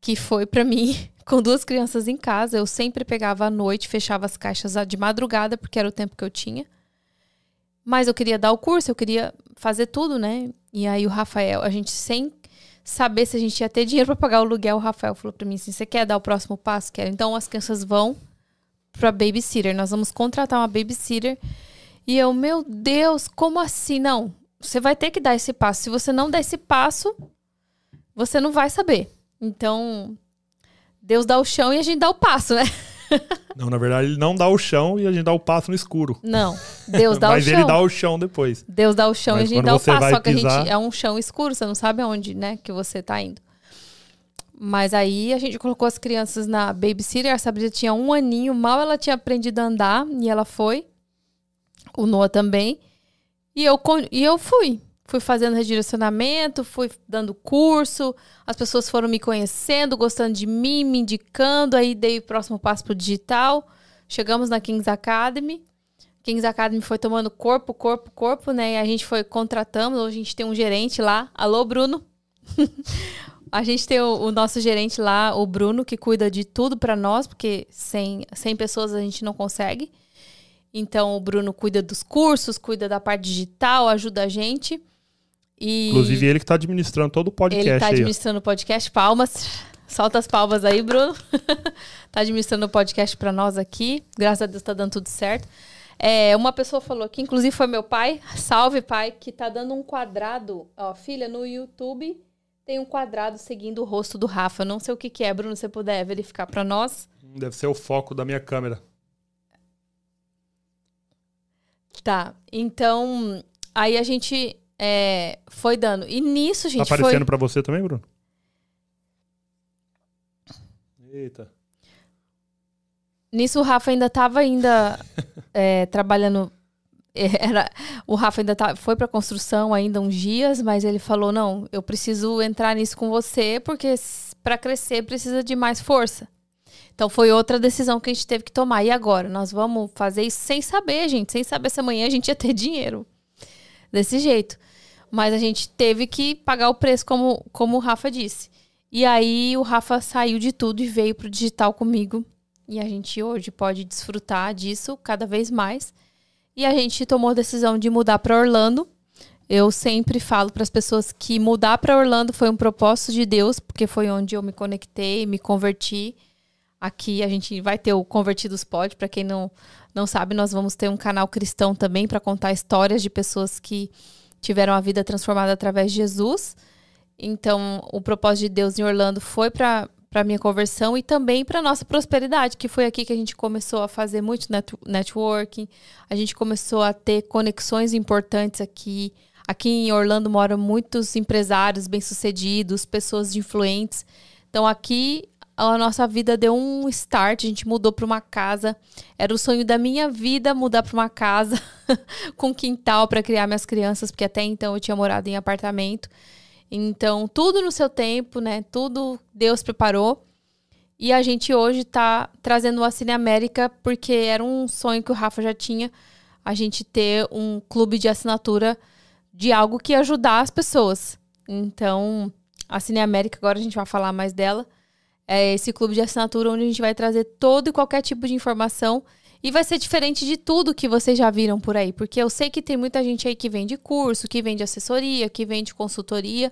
que foi para mim com duas crianças em casa. Eu sempre pegava à noite, fechava as caixas de madrugada, porque era o tempo que eu tinha. Mas eu queria dar o curso, eu queria fazer tudo, né? E aí o Rafael, a gente sem saber se a gente ia ter dinheiro para pagar o aluguel, o Rafael falou para mim assim: "Você quer dar o próximo passo?" Quero. Então as crianças vão para babysitter. Nós vamos contratar uma babysitter. E eu, meu Deus, como assim? Não, você vai ter que dar esse passo. Se você não der esse passo, você não vai saber. Então, Deus dá o chão e a gente dá o passo, né? Não, na verdade, ele não dá o chão e a gente dá o passo no escuro. Não, Deus dá o chão. Mas ele dá o chão depois. Deus dá o chão Mas e a gente dá o passo. Só que pisar... a gente é um chão escuro, você não sabe aonde, né, que você tá indo. Mas aí a gente colocou as crianças na babysitter. A Sabrina tinha um aninho, mal ela tinha aprendido a andar e ela foi. O Noah também. E eu, e eu fui. Fui fazendo redirecionamento, fui dando curso. As pessoas foram me conhecendo, gostando de mim, me indicando. Aí dei o próximo passo pro digital. Chegamos na Kings Academy. Kings Academy foi tomando corpo, corpo, corpo, né? E a gente foi contratando. Hoje a gente tem um gerente lá. Alô, Bruno. a gente tem o, o, nosso gerente lá, o Bruno, que cuida de tudo para nós, porque sem, sem pessoas a gente não consegue. Então, o Bruno cuida dos cursos, cuida da parte digital, ajuda a gente. E Inclusive, ele que está administrando todo o podcast. Ele está administrando o podcast. Palmas. Solta as palmas aí, Bruno. Está administrando o podcast para nós aqui. Graças a Deus está dando tudo certo. É, uma pessoa falou que, inclusive, foi meu pai. Salve, pai, que está dando um quadrado. Ó, filha, no YouTube tem um quadrado seguindo o rosto do Rafa. Não sei o que, que é, Bruno. Se você puder verificar para nós. Deve ser o foco da minha câmera. Tá. Então, aí a gente é, foi dando. E nisso, gente. Tá aparecendo foi... para você também, Bruno? Eita. Nisso o Rafa ainda tava ainda é, trabalhando. Era, o Rafa ainda tá, foi para construção ainda uns dias, mas ele falou: não, eu preciso entrar nisso com você, porque para crescer precisa de mais força. Então foi outra decisão que a gente teve que tomar. E agora? Nós vamos fazer isso sem saber, gente, sem saber se amanhã a gente ia ter dinheiro. Desse jeito. Mas a gente teve que pagar o preço, como, como o Rafa disse. E aí o Rafa saiu de tudo e veio pro digital comigo. E a gente hoje pode desfrutar disso cada vez mais. E a gente tomou a decisão de mudar para Orlando. Eu sempre falo para as pessoas que mudar para Orlando foi um propósito de Deus, porque foi onde eu me conectei, me converti. Aqui a gente vai ter o Convertidos Pod, para quem não, não sabe, nós vamos ter um canal cristão também para contar histórias de pessoas que tiveram a vida transformada através de Jesus. Então, o propósito de Deus em Orlando foi para para minha conversão e também para nossa prosperidade, que foi aqui que a gente começou a fazer muito net networking, a gente começou a ter conexões importantes aqui. Aqui em Orlando moram muitos empresários bem-sucedidos, pessoas influentes. Então aqui a nossa vida deu um start, a gente mudou para uma casa. Era o sonho da minha vida mudar para uma casa com quintal para criar minhas crianças, porque até então eu tinha morado em apartamento. Então, tudo no seu tempo, né? Tudo Deus preparou. E a gente hoje está trazendo o Cine América porque era um sonho que o Rafa já tinha, a gente ter um clube de assinatura de algo que ajudar as pessoas. Então, a Cine América, agora a gente vai falar mais dela é esse clube de assinatura onde a gente vai trazer todo e qualquer tipo de informação e vai ser diferente de tudo que vocês já viram por aí, porque eu sei que tem muita gente aí que vende curso, que vende assessoria, que vende consultoria.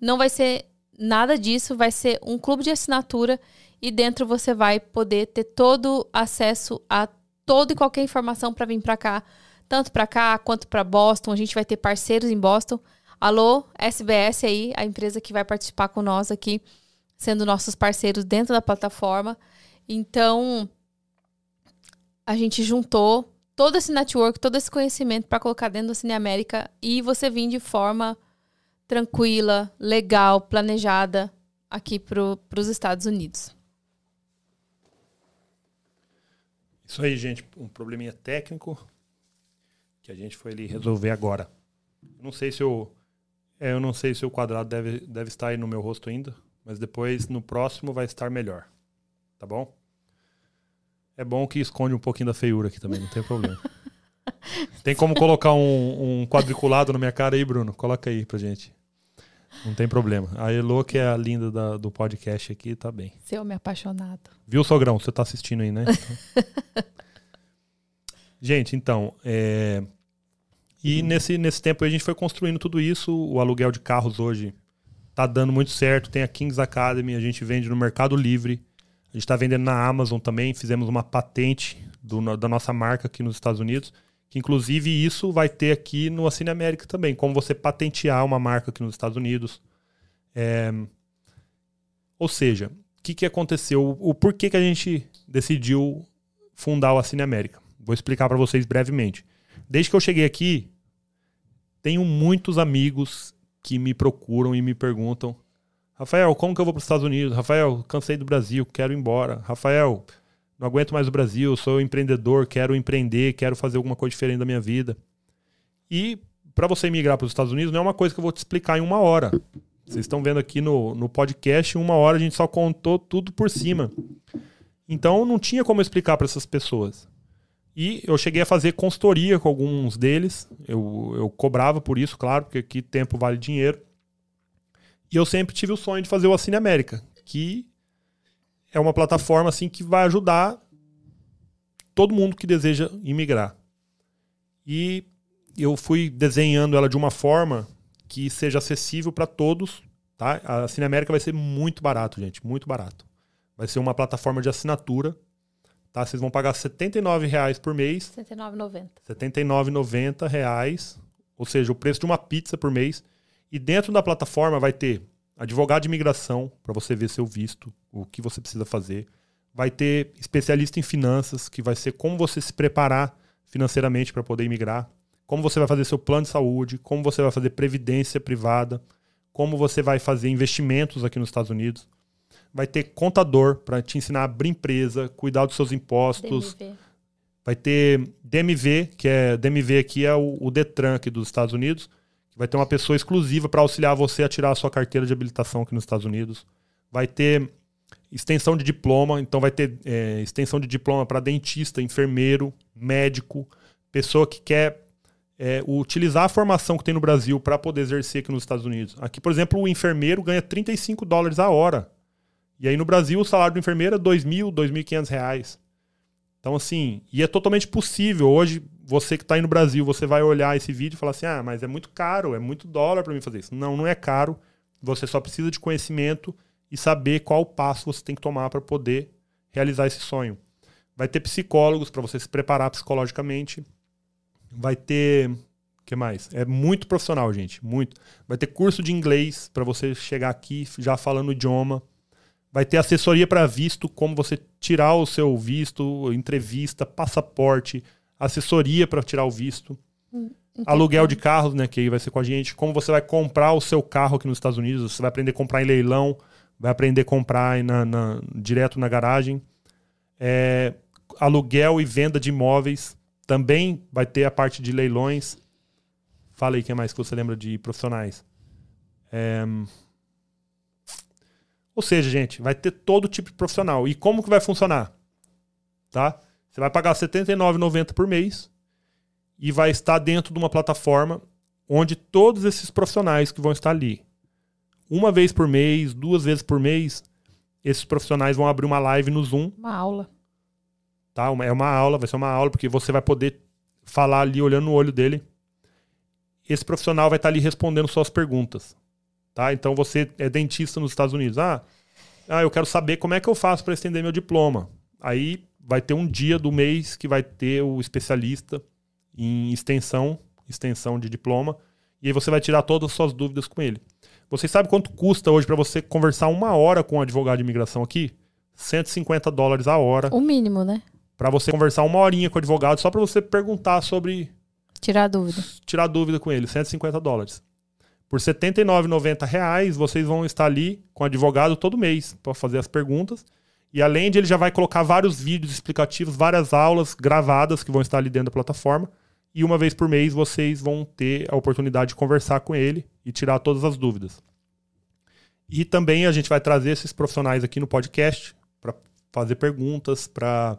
Não vai ser nada disso, vai ser um clube de assinatura e dentro você vai poder ter todo acesso a toda e qualquer informação para vir para cá, tanto para cá quanto para Boston. A gente vai ter parceiros em Boston. Alô, SBS aí, a empresa que vai participar com nós aqui sendo nossos parceiros dentro da plataforma. Então, a gente juntou todo esse network, todo esse conhecimento para colocar dentro do Cine América e você vir de forma tranquila, legal, planejada aqui para os Estados Unidos. Isso aí, gente, um probleminha técnico que a gente foi ali resolver agora. Não sei se eu, é, eu não sei se o quadrado deve, deve estar aí no meu rosto ainda. Mas depois, no próximo, vai estar melhor. Tá bom? É bom que esconde um pouquinho da feiura aqui também, não tem problema. tem como colocar um, um, quadriculado na minha cara aí, Bruno? Coloca aí pra gente. Não tem problema. A Elo, que é a linda da, do podcast aqui, tá bem. Seu me apaixonado. Viu, Sogrão? Você tá assistindo aí, né? gente, então, é... E nesse, nesse tempo a gente foi construindo tudo isso. O aluguel de carros hoje tá dando muito certo. Tem a Kings Academy, a gente vende no Mercado Livre. A gente está vendendo na Amazon também. Fizemos uma patente do, da nossa marca aqui nos Estados Unidos. Que inclusive isso vai ter aqui no Assine América também. Como você patentear uma marca aqui nos Estados Unidos. É... Ou seja, o que, que aconteceu? O, porquê que a gente decidiu fundar o Assine América? Vou explicar para vocês brevemente. Desde que eu cheguei aqui, tenho muitos amigos que me procuram e me perguntam: Rafael, como que eu vou para os Estados Unidos? Rafael, cansei do Brasil, quero ir embora. Rafael, não aguento mais o Brasil, sou empreendedor, quero empreender, quero fazer alguma coisa diferente da minha vida. E para você migrar para os Estados Unidos não é uma coisa que eu vou te explicar em uma hora. Vocês estão vendo aqui no, no podcast, em uma hora a gente só contou tudo por cima. Então não tinha como explicar para essas pessoas. E eu cheguei a fazer consultoria com alguns deles. Eu, eu cobrava por isso, claro, porque aqui tempo vale dinheiro. E eu sempre tive o sonho de fazer o Assine América, que é uma plataforma assim que vai ajudar todo mundo que deseja imigrar. E eu fui desenhando ela de uma forma que seja acessível para todos, tá? A Cine América vai ser muito barato, gente, muito barato. Vai ser uma plataforma de assinatura, tá? Vocês vão pagar R$ 79,00 por mês. R$ 79,90. 79,90 reais, ou seja, o preço de uma pizza por mês. E dentro da plataforma vai ter advogado de imigração para você ver seu visto, o que você precisa fazer. Vai ter especialista em finanças, que vai ser como você se preparar financeiramente para poder imigrar, como você vai fazer seu plano de saúde, como você vai fazer previdência privada, como você vai fazer investimentos aqui nos Estados Unidos. Vai ter contador para te ensinar a abrir empresa, cuidar dos seus impostos. DMV. Vai ter DMV, que é DMV aqui é o, o Detran aqui dos Estados Unidos, Vai ter uma pessoa exclusiva para auxiliar você a tirar a sua carteira de habilitação aqui nos Estados Unidos. Vai ter extensão de diploma, então vai ter é, extensão de diploma para dentista, enfermeiro, médico, pessoa que quer é, utilizar a formação que tem no Brasil para poder exercer aqui nos Estados Unidos. Aqui, por exemplo, o enfermeiro ganha 35 dólares a hora. E aí no Brasil o salário do enfermeiro é 2.000, 2.500 reais. Então, assim, e é totalmente possível. Hoje, você que está aí no Brasil, você vai olhar esse vídeo e falar assim: ah, mas é muito caro, é muito dólar para mim fazer isso. Não, não é caro. Você só precisa de conhecimento e saber qual passo você tem que tomar para poder realizar esse sonho. Vai ter psicólogos para você se preparar psicologicamente. Vai ter. Que mais? É muito profissional, gente. Muito. Vai ter curso de inglês para você chegar aqui já falando o idioma. Vai ter assessoria para visto, como você tirar o seu visto, entrevista, passaporte, assessoria para tirar o visto. Hum, aluguel de carros, né, que aí vai ser com a gente. Como você vai comprar o seu carro aqui nos Estados Unidos, você vai aprender a comprar em leilão, vai aprender a comprar na, na, direto na garagem. É, aluguel e venda de imóveis. Também vai ter a parte de leilões. Fala aí, quem mais que você lembra de profissionais? É, ou seja, gente, vai ter todo tipo de profissional. E como que vai funcionar? Tá? Você vai pagar R$ 79,90 por mês e vai estar dentro de uma plataforma onde todos esses profissionais que vão estar ali, uma vez por mês, duas vezes por mês, esses profissionais vão abrir uma live no Zoom. Uma aula. Tá? É uma aula, vai ser uma aula, porque você vai poder falar ali olhando no olho dele. Esse profissional vai estar ali respondendo suas perguntas. Tá? Então você é dentista nos Estados Unidos. Ah, ah eu quero saber como é que eu faço para estender meu diploma. Aí vai ter um dia do mês que vai ter o especialista em extensão, extensão de diploma, e aí você vai tirar todas as suas dúvidas com ele. Você sabe quanto custa hoje para você conversar uma hora com um advogado de imigração aqui? 150 dólares a hora. O mínimo, né? Para você conversar uma horinha com o advogado só para você perguntar sobre. Tirar dúvida. Tirar dúvida com ele, 150 dólares. Por R$ 79,90 vocês vão estar ali com o advogado todo mês para fazer as perguntas. E além de ele já vai colocar vários vídeos explicativos, várias aulas gravadas que vão estar ali dentro da plataforma. E uma vez por mês vocês vão ter a oportunidade de conversar com ele e tirar todas as dúvidas. E também a gente vai trazer esses profissionais aqui no podcast para fazer perguntas, para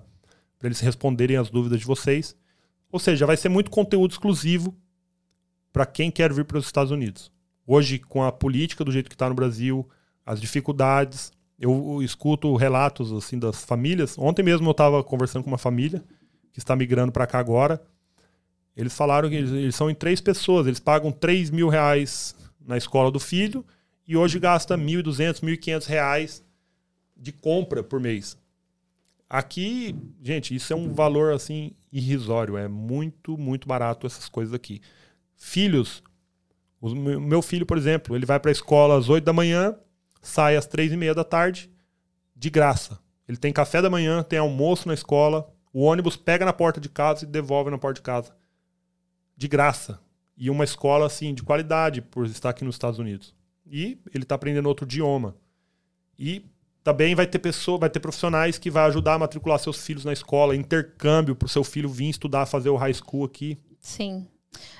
eles responderem as dúvidas de vocês. Ou seja, vai ser muito conteúdo exclusivo para quem quer vir para os Estados Unidos. Hoje, com a política do jeito que está no Brasil, as dificuldades, eu escuto relatos assim das famílias. Ontem mesmo eu estava conversando com uma família que está migrando para cá agora. Eles falaram que eles, eles, são em três pessoas. Eles pagam 3 mil reais na escola do filho e hoje gasta 1.200, 1.500 reais de compra por mês. Aqui, gente, isso é um valor assim irrisório. É muito, muito barato essas coisas aqui. Filhos, o meu filho, por exemplo, ele vai para a escola às 8 da manhã, sai às três e meia da tarde, de graça. Ele tem café da manhã, tem almoço na escola, o ônibus pega na porta de casa e devolve na porta de casa. De graça. E uma escola, assim, de qualidade, por estar aqui nos Estados Unidos. E ele está aprendendo outro idioma. E também vai ter pessoa, vai ter profissionais que vai ajudar a matricular seus filhos na escola, intercâmbio para o seu filho vir estudar, fazer o high school aqui. Sim.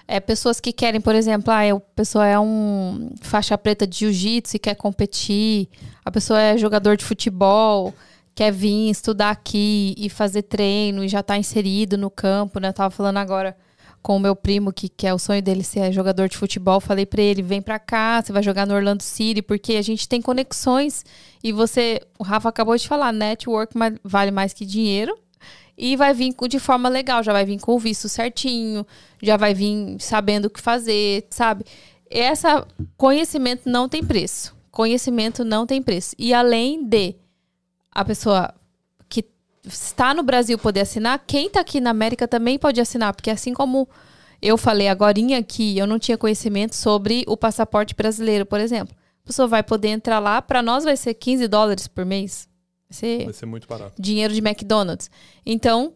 É, pessoas que querem, por exemplo, ah, a pessoa é um faixa preta de jiu-jitsu e quer competir, a pessoa é jogador de futebol, quer vir estudar aqui e fazer treino e já está inserido no campo, né? Eu tava falando agora com o meu primo, que, que é o sonho dele ser jogador de futebol. Falei para ele: vem para cá, você vai jogar no Orlando City, porque a gente tem conexões. E você, o Rafa acabou de falar, network vale mais que dinheiro. E vai vir de forma legal, já vai vir com o visto certinho, já vai vir sabendo o que fazer, sabe? Essa conhecimento não tem preço. Conhecimento não tem preço. E além de a pessoa que está no Brasil poder assinar, quem está aqui na América também pode assinar, porque assim como eu falei agora que eu não tinha conhecimento sobre o passaporte brasileiro, por exemplo. A pessoa vai poder entrar lá, para nós vai ser 15 dólares por mês. Vai ser, vai ser muito barato. Dinheiro de McDonald's. Então,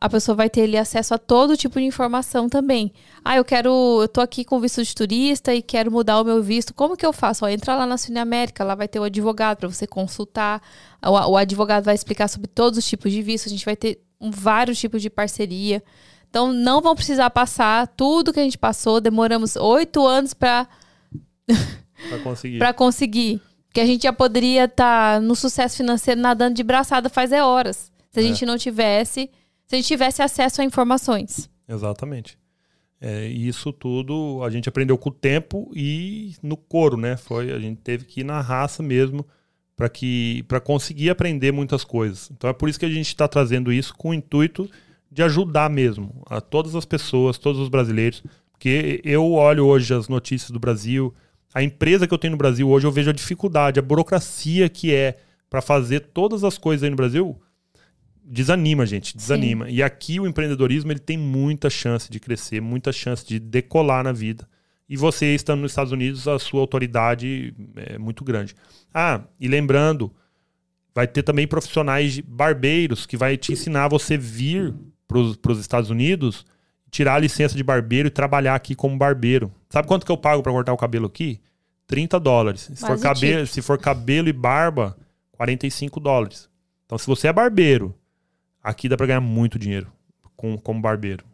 a pessoa vai ter ali acesso a todo tipo de informação também. Ah, eu quero, eu tô aqui com visto de turista e quero mudar o meu visto. Como que eu faço? Ó, entra lá na Cine América, lá vai ter o advogado para você consultar. O, o, advogado vai explicar sobre todos os tipos de visto. A gente vai ter um, vários tipos de parceria. Então, não vão precisar passar tudo que a gente passou. Demoramos oito anos para conseguir. para conseguir que a gente já poderia estar tá no sucesso financeiro nadando de braçada faz é horas. Se a é. gente não tivesse, se a gente tivesse acesso a informações. Exatamente. É, isso tudo a gente aprendeu com o tempo e no couro, né? Foi a gente teve que ir na raça mesmo para que para conseguir aprender muitas coisas. Então é por isso que a gente está trazendo isso com o intuito de ajudar mesmo a todas as pessoas, todos os brasileiros, porque eu olho hoje as notícias do Brasil, a empresa que eu tenho no Brasil hoje, eu vejo a dificuldade, a burocracia que é para fazer todas as coisas aí no Brasil. Desanima, gente, desanima. Sim. E aqui o empreendedorismo ele tem muita chance de crescer, muita chance de decolar na vida. E você estando nos Estados Unidos, a sua autoridade é muito grande. Ah, e lembrando, vai ter também profissionais de barbeiros que vai te ensinar a você vir para os Estados Unidos tirar a licença de barbeiro e trabalhar aqui como barbeiro. Sabe quanto que eu pago para cortar o cabelo aqui? 30 dólares. Se for, cabelo, se for cabelo e barba, 45 dólares. Então, se você é barbeiro, aqui dá para ganhar muito dinheiro com, como barbeiro.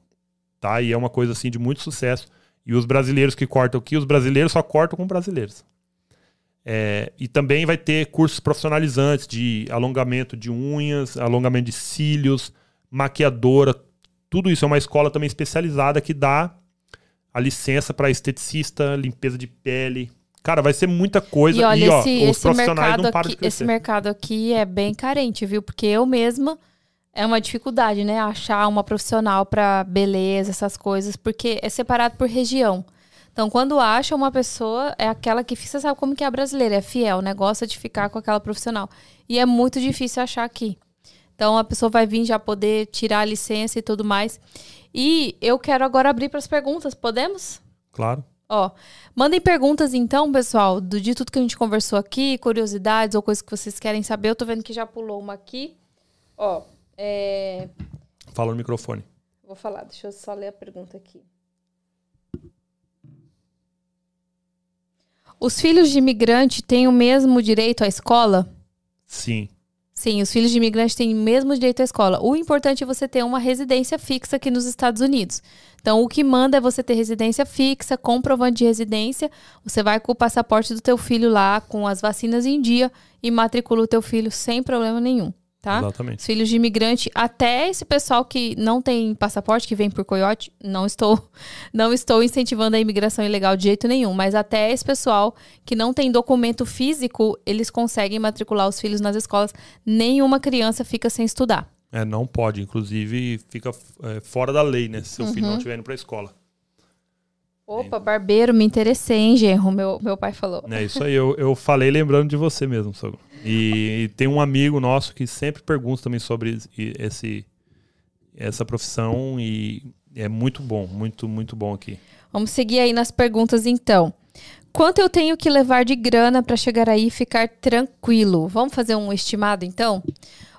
Tá? E é uma coisa assim de muito sucesso. E os brasileiros que cortam aqui, os brasileiros só cortam com brasileiros. É, e também vai ter cursos profissionalizantes de alongamento de unhas, alongamento de cílios, maquiadora, tudo isso é uma escola também especializada que dá a licença para esteticista, limpeza de pele. Cara, vai ser muita coisa. E, olha, e ó, esse, os esse profissionais não param aqui, de crescer. Esse mercado aqui é bem carente, viu? Porque eu mesma é uma dificuldade, né? Achar uma profissional para beleza, essas coisas, porque é separado por região. Então, quando acha uma pessoa, é aquela que você sabe como que é a brasileira, é fiel, né? Gosta de ficar com aquela profissional. E é muito difícil achar aqui. Então a pessoa vai vir já poder tirar a licença e tudo mais. E eu quero agora abrir para as perguntas, podemos? Claro. Ó, mandem perguntas então, pessoal, do de tudo que a gente conversou aqui, curiosidades ou coisas que vocês querem saber. Eu tô vendo que já pulou uma aqui. Ó, é... Fala no microfone. Vou falar, deixa eu só ler a pergunta aqui. Os filhos de imigrante têm o mesmo direito à escola? Sim. Sim, os filhos de imigrantes têm o mesmo direito à escola. O importante é você ter uma residência fixa aqui nos Estados Unidos. Então, o que manda é você ter residência fixa, comprovante de residência. Você vai com o passaporte do teu filho lá, com as vacinas em dia e matricula o teu filho sem problema nenhum tá? Exatamente. Os filhos de imigrante, até esse pessoal que não tem passaporte, que vem por coiote, não estou, não estou incentivando a imigração ilegal de jeito nenhum, mas até esse pessoal que não tem documento físico, eles conseguem matricular os filhos nas escolas. Nenhuma criança fica sem estudar. É, não pode, inclusive fica é, fora da lei, né? Se seu filho não estiver uhum. indo para a escola. Opa, barbeiro, me interessei, hein, Genro? Meu, meu pai falou. É isso aí, eu, eu falei lembrando de você mesmo, sogro. E, e, tem um amigo nosso que sempre pergunta também sobre esse, essa profissão e é muito bom, muito, muito bom aqui. Vamos seguir aí nas perguntas então. Quanto eu tenho que levar de grana para chegar aí e ficar tranquilo? Vamos fazer um estimado então?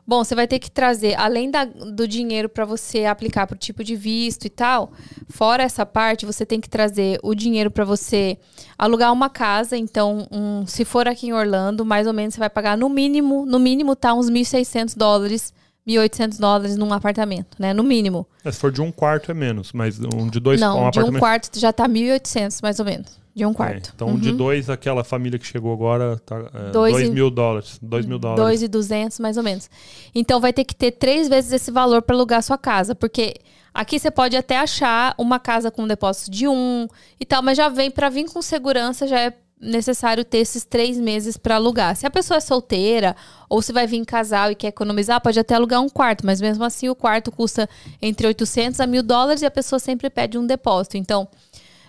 Bom, você vai ter que trazer, além da, do dinheiro para você aplicar para o tipo de visto e tal, fora essa parte, você tem que trazer o dinheiro para você alugar uma casa. Então, um, se for aqui em Orlando, mais ou menos você vai pagar no mínimo, no mínimo tá uns 1.600 dólares 1.800 dólares num apartamento, né? No mínimo. É, se for de um quarto é menos, mas um de dois Não, um de um quarto já tá 1.800 mais ou menos. De um quarto. É, então, uhum. de dois, aquela família que chegou agora, tá, é, dois, dois mil dólares. Dois mil dólares. Dois e duzentos, mais ou menos. Então, vai ter que ter três vezes esse valor para alugar a sua casa, porque Aqui você pode até achar uma casa com depósito de um e tal, mas já vem para vir com segurança, já é necessário ter esses três meses para alugar. Se a pessoa é solteira ou se vai vir em casal e quer economizar, pode até alugar um quarto, mas mesmo assim o quarto custa entre 800 a mil dólares e a pessoa sempre pede um depósito. Então,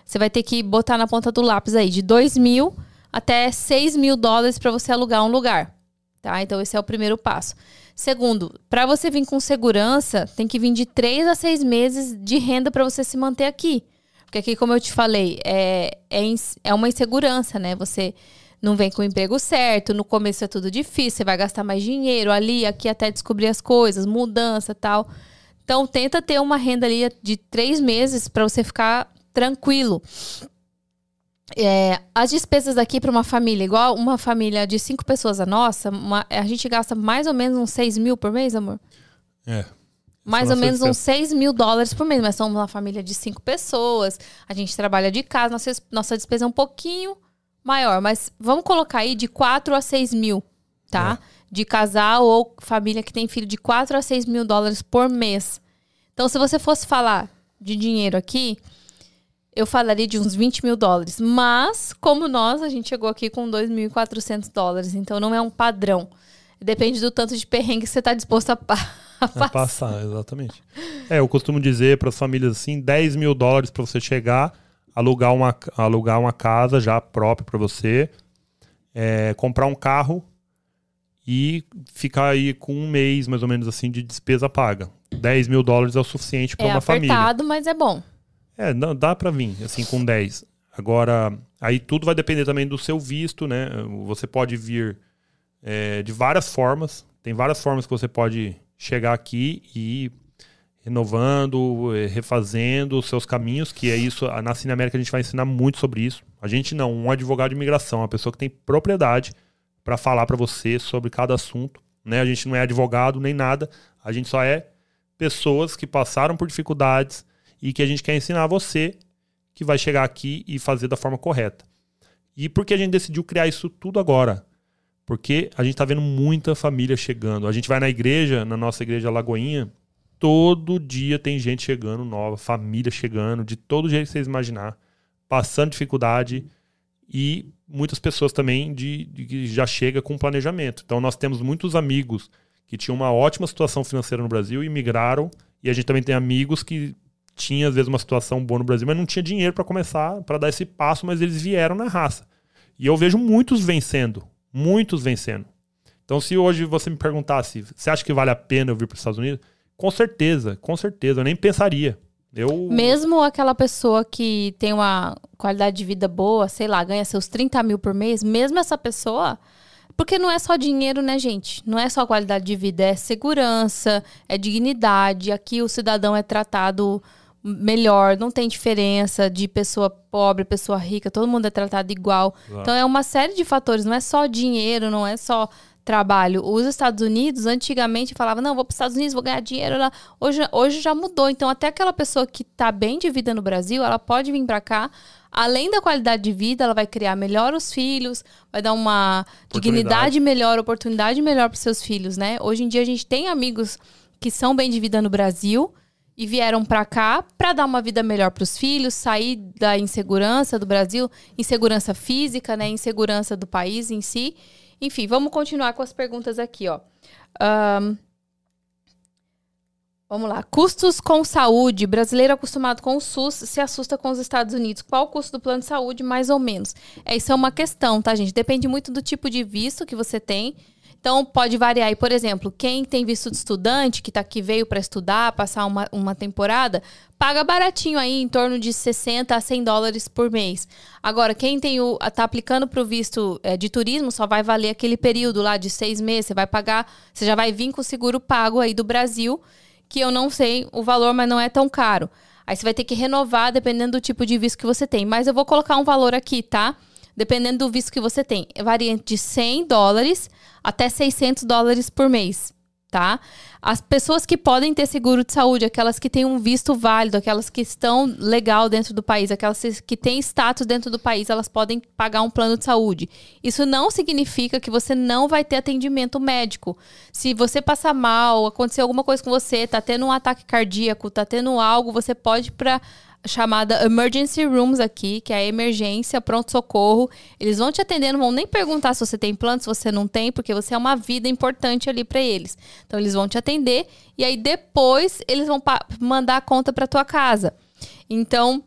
você vai ter que botar na ponta do lápis aí de 2 mil até 6 mil dólares para você alugar um lugar. Tá? Então, esse é o primeiro passo. Segundo, para você vir com segurança, tem que vir de 3 a 6 meses de renda para você se manter aqui. Porque aqui, como eu te falei, é, é, é uma insegurança, né? Você não vem com o emprego certo, no começo é tudo difícil, você vai gastar mais dinheiro ali, aqui até descobrir as coisas, mudança tal. Então, tenta ter uma renda ali de três meses para você ficar tranquilo. É, as despesas aqui para uma família, igual uma família de cinco pessoas a nossa, uma, a gente gasta mais ou menos uns 6 mil por mês, amor? É, mais ou menos uns 6 mil dólares por mês. Mas somos uma família de cinco pessoas. A gente trabalha de casa. Nossa, nossa despesa é um pouquinho maior. Mas vamos colocar aí de 4 a 6 mil, tá? É. De casal ou família que tem filho de 4 a 6 mil dólares por mês. Então, se você fosse falar de dinheiro aqui, eu falaria de uns 20 mil dólares. Mas, como nós, a gente chegou aqui com 2.400 dólares. Então, não é um padrão. Depende do tanto de perrengue que você está disposto a pagar a passar. exatamente. É, eu costumo dizer para as famílias assim, 10 mil dólares para você chegar, alugar uma, alugar uma casa já própria para você, é, comprar um carro e ficar aí com um mês, mais ou menos assim, de despesa paga. 10 mil dólares é o suficiente para é uma família. É apertado, mas é bom. É, não, dá para vir, assim, com 10. Agora, aí tudo vai depender também do seu visto, né? Você pode vir é, de várias formas. Tem várias formas que você pode chegar aqui e renovando, eh, refazendo os seus caminhos, que é isso, na Cine América a gente vai ensinar muito sobre isso. A gente não, um advogado de imigração, uma pessoa que tem propriedade para falar para você sobre cada assunto, né? A gente não é advogado nem nada, a gente só é pessoas que passaram por dificuldades e que a gente quer ensinar você que vai chegar aqui e fazer da forma correta. E por que a gente decidiu criar isso tudo agora? Porque a gente está vendo muita família chegando. A gente vai na igreja, na nossa igreja Lagoinha, todo dia tem gente chegando nova, família chegando, de todo jeito que vocês imaginar, passando dificuldade e muitas pessoas também de, que já chega com planejamento. Então nós temos muitos amigos que tinham uma ótima situação financeira no Brasil e migraram, e a gente também tem amigos que tinham às vezes uma situação boa no Brasil, mas não tinha dinheiro para começar, para dar esse passo, mas eles vieram na raça. E eu vejo muitos vencendo, muitos vencendo. Então, se hoje você me perguntasse, você acha que vale a pena eu vir para os Estados Unidos? Com certeza, com certeza. Eu nem pensaria. Eu... Mesmo aquela pessoa que tem uma qualidade de vida boa, sei lá, ganha seus 30 mil por mês, mesmo essa pessoa. Porque não é só dinheiro, né, gente? Não é só qualidade de vida, é segurança, é dignidade. Aqui o cidadão é tratado melhor, não tem diferença de pessoa pobre, pessoa rica, todo mundo é tratado igual. Então é uma série de fatores, não é só dinheiro, não é só trabalho. Os Estados Unidos, antigamente, falava, não, vou para os Estados Unidos, vou ganhar dinheiro lá. Hoje, hoje já mudou. Então, até aquela pessoa que está bem de vida no Brasil, ela pode vir para cá. Além da qualidade de vida, ela vai criar melhor os filhos, vai dar uma dignidade melhor, oportunidade melhor para seus filhos, né? Hoje em dia, a gente tem amigos que são bem de vida no Brasil, e vieram para cá para dar uma vida melhor para os filhos, sair da insegurança do Brasil, insegurança física, né, insegurança do país em si. Enfim, vamos continuar com as perguntas aqui, ó. Um, vamos lá. Custos com saúde. Brasileiro acostumado com o SUS se assusta com os Estados Unidos. Qual o custo do plano de saúde, mais ou menos? É, isso é uma questão, tá, gente? Depende muito do tipo de visto que você tem então, pode variar. E, por exemplo, quem tem visto de estudante, que tá aqui, veio para estudar, passar uma, uma temporada, paga baratinho aí, em torno de 60 a 100 dólares por mês. Agora, quem tem o, tá aplicando para o visto é, de turismo, só vai valer aquele período lá de seis meses. Você vai pagar, você já vai vir com o seguro pago aí do Brasil, que eu não sei o valor, mas não é tão caro. Aí você vai ter que renovar dependendo do tipo de visto que você tem. Mas eu vou colocar um valor aqui, tá? Dependendo do visto que você tem. Varia de 100 dólares até 600 dólares por mês, tá? As pessoas que podem ter seguro de saúde, aquelas que têm um visto válido, aquelas que estão legal dentro do país, aquelas que têm status dentro do país, elas podem pagar um plano de saúde. Isso não significa que você não vai ter atendimento médico. Se você passar mal, acontecer alguma coisa com você, tá tendo um ataque cardíaco, tá tendo algo, você pode para chamada Emergency Rooms aqui, que é a emergência, pronto-socorro. Eles vão te atender, não vão nem perguntar se você tem plano, se você não tem, porque você é uma vida importante ali para eles. Então eles vão te atender e aí depois eles vão mandar a conta para tua casa. Então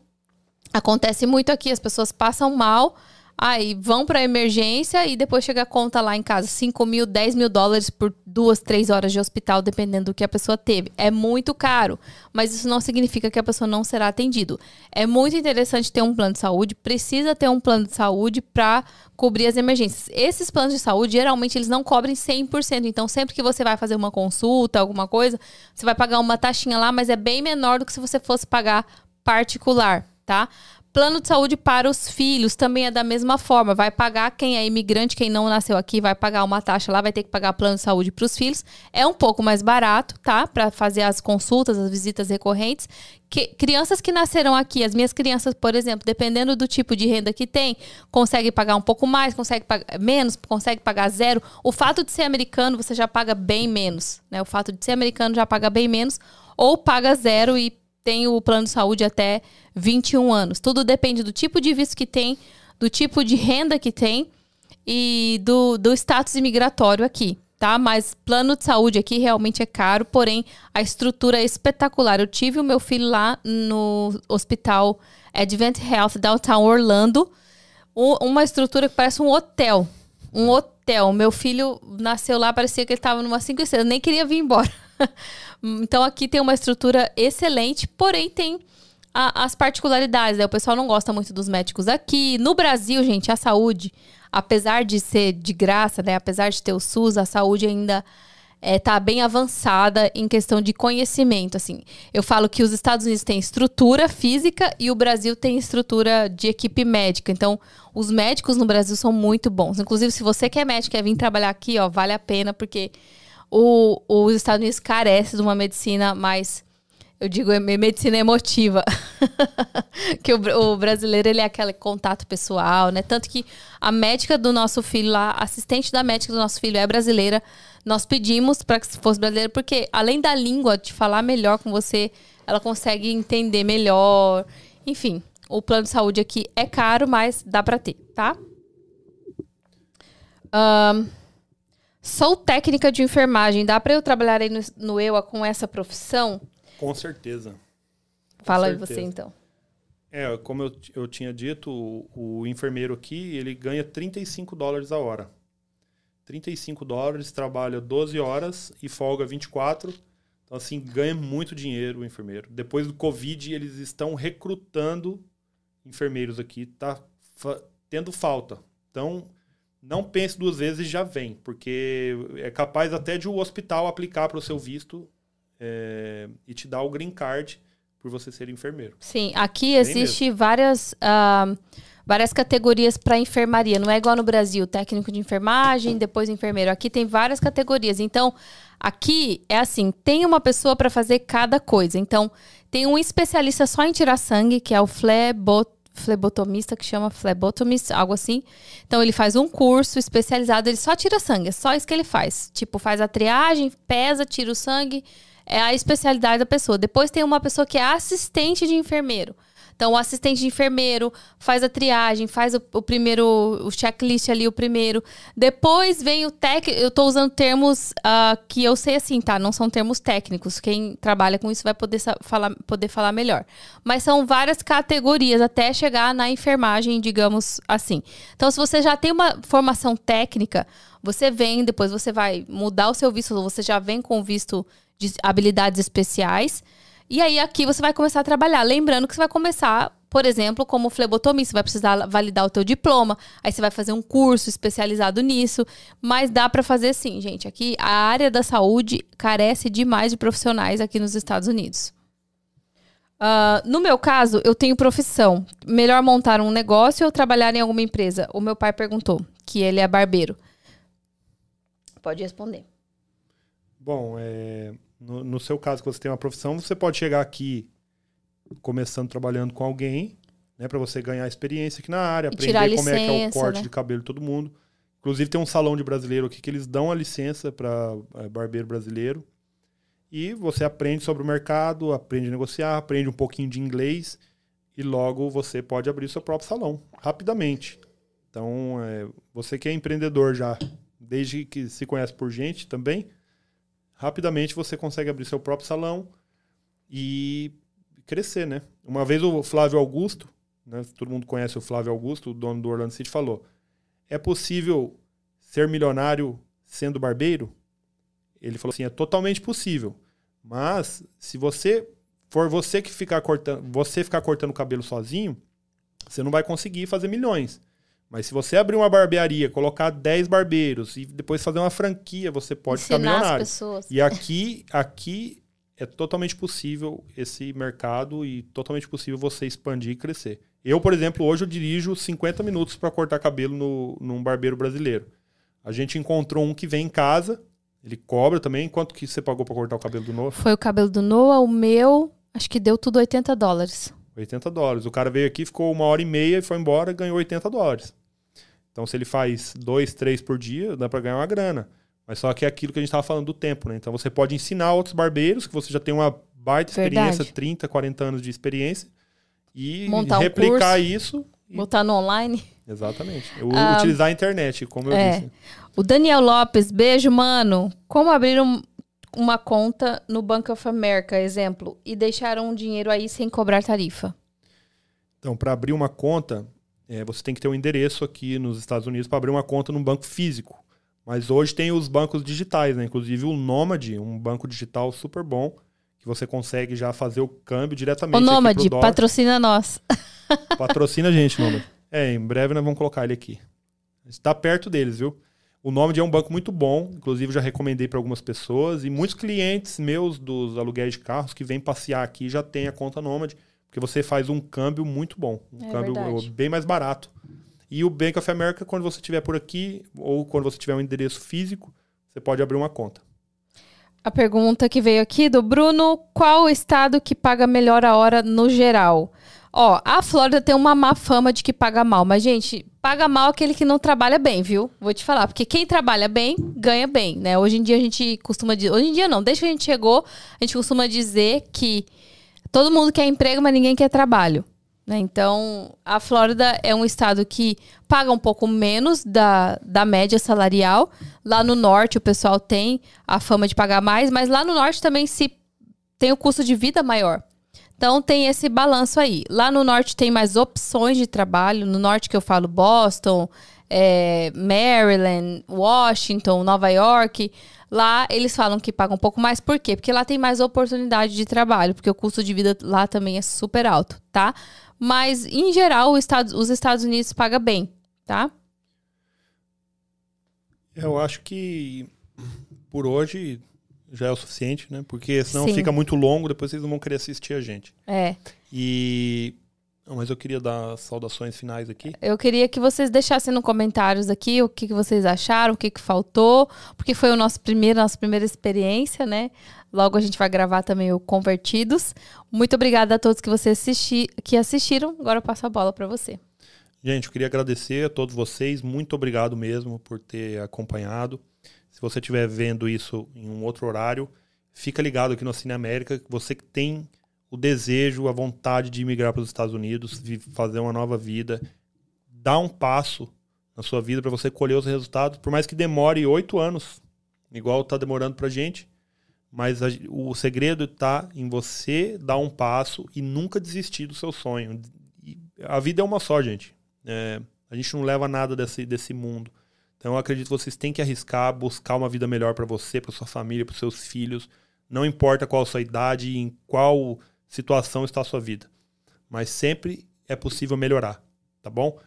acontece muito aqui, as pessoas passam mal, Aí vão para emergência e depois chega a conta lá em casa, 5 mil, 10 mil dólares por duas, três horas de hospital, dependendo do que a pessoa teve. É muito caro, mas isso não significa que a pessoa não será atendido. É muito interessante ter um plano de saúde, precisa ter um plano de saúde para cobrir as emergências. Esses planos de saúde, geralmente, eles não cobrem 100%. Então, sempre que você vai fazer uma consulta, alguma coisa, você vai pagar uma taxinha lá, mas é bem menor do que se você fosse pagar particular, tá? Plano de saúde para os filhos também é da mesma forma. Vai pagar quem é imigrante, quem não nasceu aqui, vai pagar uma taxa lá, vai ter que pagar plano de saúde para os filhos. É um pouco mais barato, tá? Para fazer as consultas, as visitas recorrentes. Que, crianças que nasceram aqui, as minhas crianças, por exemplo, dependendo do tipo de renda que tem, consegue pagar um pouco mais, consegue pagar menos, consegue pagar zero. O fato de ser americano, você já paga bem menos, né? O fato de ser americano já paga bem menos, ou paga zero e tem o plano de saúde até 21 anos. Tudo depende do tipo de visto que tem, do tipo de renda que tem e do, do status imigratório aqui, tá? Mas plano de saúde aqui realmente é caro, porém a estrutura é espetacular. Eu tive o meu filho lá no hospital Advent Health Downtown Orlando, uma estrutura que parece um hotel. Um hotel. Meu filho nasceu lá, parecia que ele estava numa cinco estrelas, nem queria vir embora. então aqui tem uma estrutura excelente, porém tem a, as particularidades. Né? O pessoal não gosta muito dos médicos aqui. No Brasil, gente, a saúde, apesar de ser de graça, né? Apesar de ter o SUS, a saúde ainda está é, bem avançada em questão de conhecimento. Assim, eu falo que os Estados Unidos têm estrutura física e o Brasil tem estrutura de equipe médica. Então, os médicos no Brasil são muito bons. Inclusive, se você quer médico quer vir trabalhar aqui, ó, vale a pena porque o, os Estados Unidos carecem de uma medicina mais eu digo medicina emotiva. que o, o, brasileiro ele é aquele contato pessoal, né? Tanto que a médica do nosso filho lá, assistente da médica do nosso filho é brasileira. Nós pedimos para que fosse brasileira porque além da língua de falar melhor com você, ela consegue entender melhor. Enfim, o plano de saúde aqui é caro, mas dá para ter, tá? Um, sou técnica de enfermagem. Dá para eu trabalhar aí no, no EUA com essa profissão? Com certeza. Com Fala certeza. aí você então. É, como eu, eu tinha dito, o, o, enfermeiro aqui, ele ganha 35 dólares a hora. 35 dólares, trabalha 12 horas e folga 24. Então, assim, ganha muito dinheiro o enfermeiro. Depois do Covid, eles estão recrutando enfermeiros aqui. Tá fa tendo falta. Então, não pense duas vezes e já vem. Porque é capaz até de o hospital aplicar para o seu visto é, e te dá o green card por você ser enfermeiro. Sim, aqui existe várias, uh, várias categorias para enfermaria. Não é igual no Brasil, técnico de enfermagem, depois enfermeiro. Aqui tem várias categorias. Então, aqui é assim, tem uma pessoa para fazer cada coisa. Então, tem um especialista só em tirar sangue, que é o flebot flebotomista que chama flebotomist, algo assim. Então ele faz um curso especializado, ele só tira sangue, é só isso que ele faz. Tipo, faz a triagem, pesa, tira o sangue, é a especialidade da pessoa. Depois tem uma pessoa que é assistente de enfermeiro. Então, o assistente de enfermeiro faz a triagem, faz o, o primeiro, o checklist ali, o primeiro. Depois vem o técnico. Eu estou usando termos uh, que eu sei assim, tá? Não são termos técnicos. Quem trabalha com isso vai poder falar, poder falar melhor. Mas são várias categorias até chegar na enfermagem, digamos assim. Então, se você já tem uma formação técnica, você vem, depois você vai mudar o seu visto, ou você já vem com visto de habilidades especiais. E aí aqui você vai começar a trabalhar. Lembrando que você vai começar, por exemplo, como flebotomista, você vai precisar validar o teu diploma, aí você vai fazer um curso especializado nisso, mas dá para fazer sim, gente. Aqui a área da saúde carece demais de profissionais aqui nos Estados Unidos. Uh, no meu caso, eu tenho profissão. Melhor montar um negócio ou trabalhar em alguma empresa? O meu pai perguntou, que ele é barbeiro. Pode responder. Bom, é, no, no, seu caso, que você tem uma profissão, você pode chegar aqui começando trabalhando com alguém, né, para você ganhar experiência aqui na área, e aprender como licença, é que é o corte né? de cabelo de todo mundo. Inclusive tem um salão de brasileiro aqui que eles dão a licença para é, barbeiro brasileiro. E você aprende sobre o mercado, aprende a negociar, aprende um pouquinho de inglês e logo você pode abrir seu próprio salão rapidamente. Então, é, você que é empreendedor já, desde que se conhece por gente também, rapidamente você consegue abrir seu próprio salão e crescer, né? Uma vez o Flávio Augusto, né, todo mundo conhece o Flávio Augusto, o dono do Orlando City, falou: é possível ser milionário sendo barbeiro? Ele falou assim: é totalmente possível. Mas se você for você que ficar cortando, você ficar cortando o cabelo sozinho, você não vai conseguir fazer milhões. Mas se você abrir uma barbearia, colocar 10 barbeiros e depois fazer uma franquia, você pode Ensinar ficar milionário. As pessoas. E aqui, aqui é totalmente possível esse mercado e totalmente possível você expandir e crescer. Eu, por exemplo, hoje eu dirijo 50 minutos para cortar cabelo no, num barbeiro brasileiro. A gente encontrou um que vem em casa, ele cobra também. Quanto que você pagou para cortar o cabelo do Noah? Foi o cabelo do Noah, o meu, acho que deu tudo 80 dólares. 80 dólares. O cara veio aqui, ficou uma hora e meia e foi embora, ganhou 80 dólares. Então, se ele faz dois, três por dia, dá para ganhar uma grana. Mas só que é aquilo que a gente estava falando do tempo, né? Então, você pode ensinar outros barbeiros, que você já tem uma baita experiência, Verdade. 30, 40 anos de experiência, e Montar replicar um isso. E... Botar no online. Exatamente. Ah, utilizar a internet, como eu é. disse. O Daniel Lopes, beijo, mano. Como abrir um, uma conta no Bank of America, exemplo, e deixaram um dinheiro aí sem cobrar tarifa? Então, para abrir uma conta, é, você tem que ter um endereço aqui nos Estados Unidos para abrir uma conta num banco físico. Mas hoje tem os bancos digitais, né? Inclusive o Nomad, um banco digital super bom, que você consegue já fazer o câmbio diretamente. O Nomad, patrocina nós. Patrocina a gente, Nomad. É, em breve nós vamos colocar ele aqui. Está perto deles, viu? O Nomad é um banco muito bom, inclusive já recomendei para algumas pessoas e muitos clientes meus dos aluguéis de carros que vêm passear aqui já têm a conta Nomad porque você faz um câmbio muito bom. Um é câmbio verdade. bem mais barato. E o Bank of America, quando você estiver por aqui, ou quando você tiver um endereço físico, você pode abrir uma conta. A pergunta que veio aqui do Bruno: qual o estado que paga melhor a hora no geral? Ó, a Flórida tem uma má fama de que paga mal, mas, gente, paga mal aquele que não trabalha bem, viu? Vou te falar, porque quem trabalha bem, ganha bem, né? Hoje em dia a gente costuma dizer. Hoje em dia não, desde que a gente chegou, a gente costuma dizer que todo mundo quer emprego, mas ninguém quer trabalho. Né? Então, a Flórida é um estado que paga um pouco menos da, da média salarial. Lá no norte, o pessoal tem a fama de pagar mais, mas lá no norte também se tem o custo de vida maior. Então, tem esse balanço aí. Lá no norte tem mais opções de trabalho. No norte que eu falo Boston, é, Maryland, Washington, Nova York. Lá eles falam que pagam um pouco mais, por quê? Porque lá tem mais oportunidade de trabalho, porque o custo de vida lá também é super alto, tá? Mas, em geral, Estado, os Estados Unidos pagam bem, tá? Eu acho que por hoje já é o suficiente, né? Porque senão Sim. fica muito longo, depois vocês não vão querer assistir a gente. É. E mas eu queria dar saudações finais aqui. Eu queria que vocês deixassem nos comentários aqui o que, que vocês acharam, o que, que faltou, porque foi o nosso primeiro, nossa primeira experiência, né? Logo a gente vai gravar também o Convertidos. Muito obrigada a todos que vocês assisti, que assistiram. Agora eu passo a bola para você. Gente, eu queria agradecer a todos vocês. Muito obrigado mesmo por ter acompanhado. Se você estiver vendo isso em um outro horário, fica ligado aqui no Cine América. Você que tem o desejo, a vontade de imigrar para os Estados Unidos, fazer uma nova vida, dá um passo na sua vida para você colher os resultados, por mais que demore oito anos, igual está demorando para a gente, mas a, o segredo está em você dar um passo e nunca desistir do seu sonho. A vida é uma só, gente. É, a gente não leva nada desse, desse mundo. Então eu acredito que vocês têm que arriscar, buscar uma vida melhor para você, para sua família, para seus filhos. Não importa qual a sua idade, em qual situação está a sua vida. Mas sempre é possível melhorar, tá bom?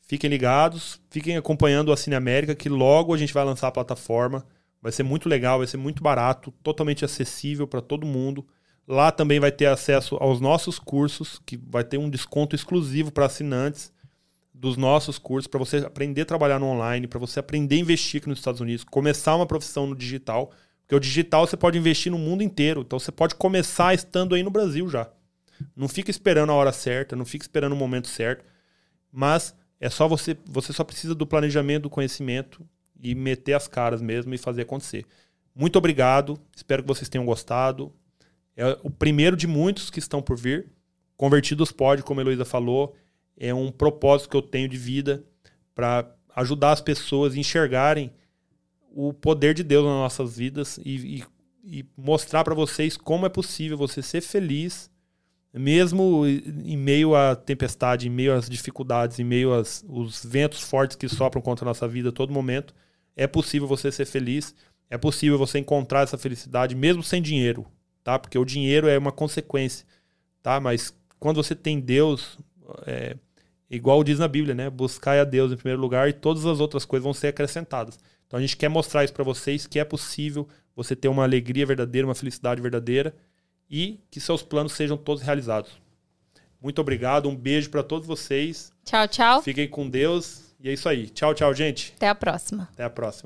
Fiquem ligados, fiquem acompanhando a Cine América, que logo a gente vai lançar a plataforma. Vai ser muito legal, vai ser muito barato, totalmente acessível para todo mundo. Lá também vai ter acesso aos nossos cursos, que vai ter um desconto exclusivo para assinantes dos nossos cursos, para você aprender a trabalhar no online, para você aprender a investir aqui nos Estados Unidos, começar uma profissão no digital, Porque o digital você pode investir no mundo inteiro. Então você pode começar estando aí no Brasil já. Não fica esperando a hora certa, não fica esperando o momento certo. Mas é só você. Você só precisa do planejamento, do conhecimento e meter as caras mesmo e fazer acontecer. Muito obrigado. Espero que vocês tenham gostado. É o primeiro de muitos que estão por vir. Convertidos pode, como a Heloísa falou, é um propósito que eu tenho de vida para ajudar as pessoas a enxergarem o poder de Deus nas nossas vidas e, e, e mostrar para vocês como é possível você ser feliz, mesmo em meio à tempestade, em meio às dificuldades, em meio aos os ventos fortes que sopram contra a nossa vida a todo momento. É possível você ser feliz, é possível você encontrar essa felicidade mesmo sem dinheiro, tá? Porque o dinheiro é uma consequência, tá? Mas quando você tem Deus, é, igual diz na Bíblia, né? Buscai a Deus em primeiro lugar e todas as outras coisas vão ser acrescentadas. Então a gente quer mostrar isso para vocês que é possível você ter uma alegria verdadeira, uma felicidade verdadeira e que seus planos sejam todos realizados. Muito obrigado, um beijo para todos vocês. Tchau, tchau. Fiquem com Deus e é isso aí. Tchau, tchau, gente. Até a próxima. Até a próxima.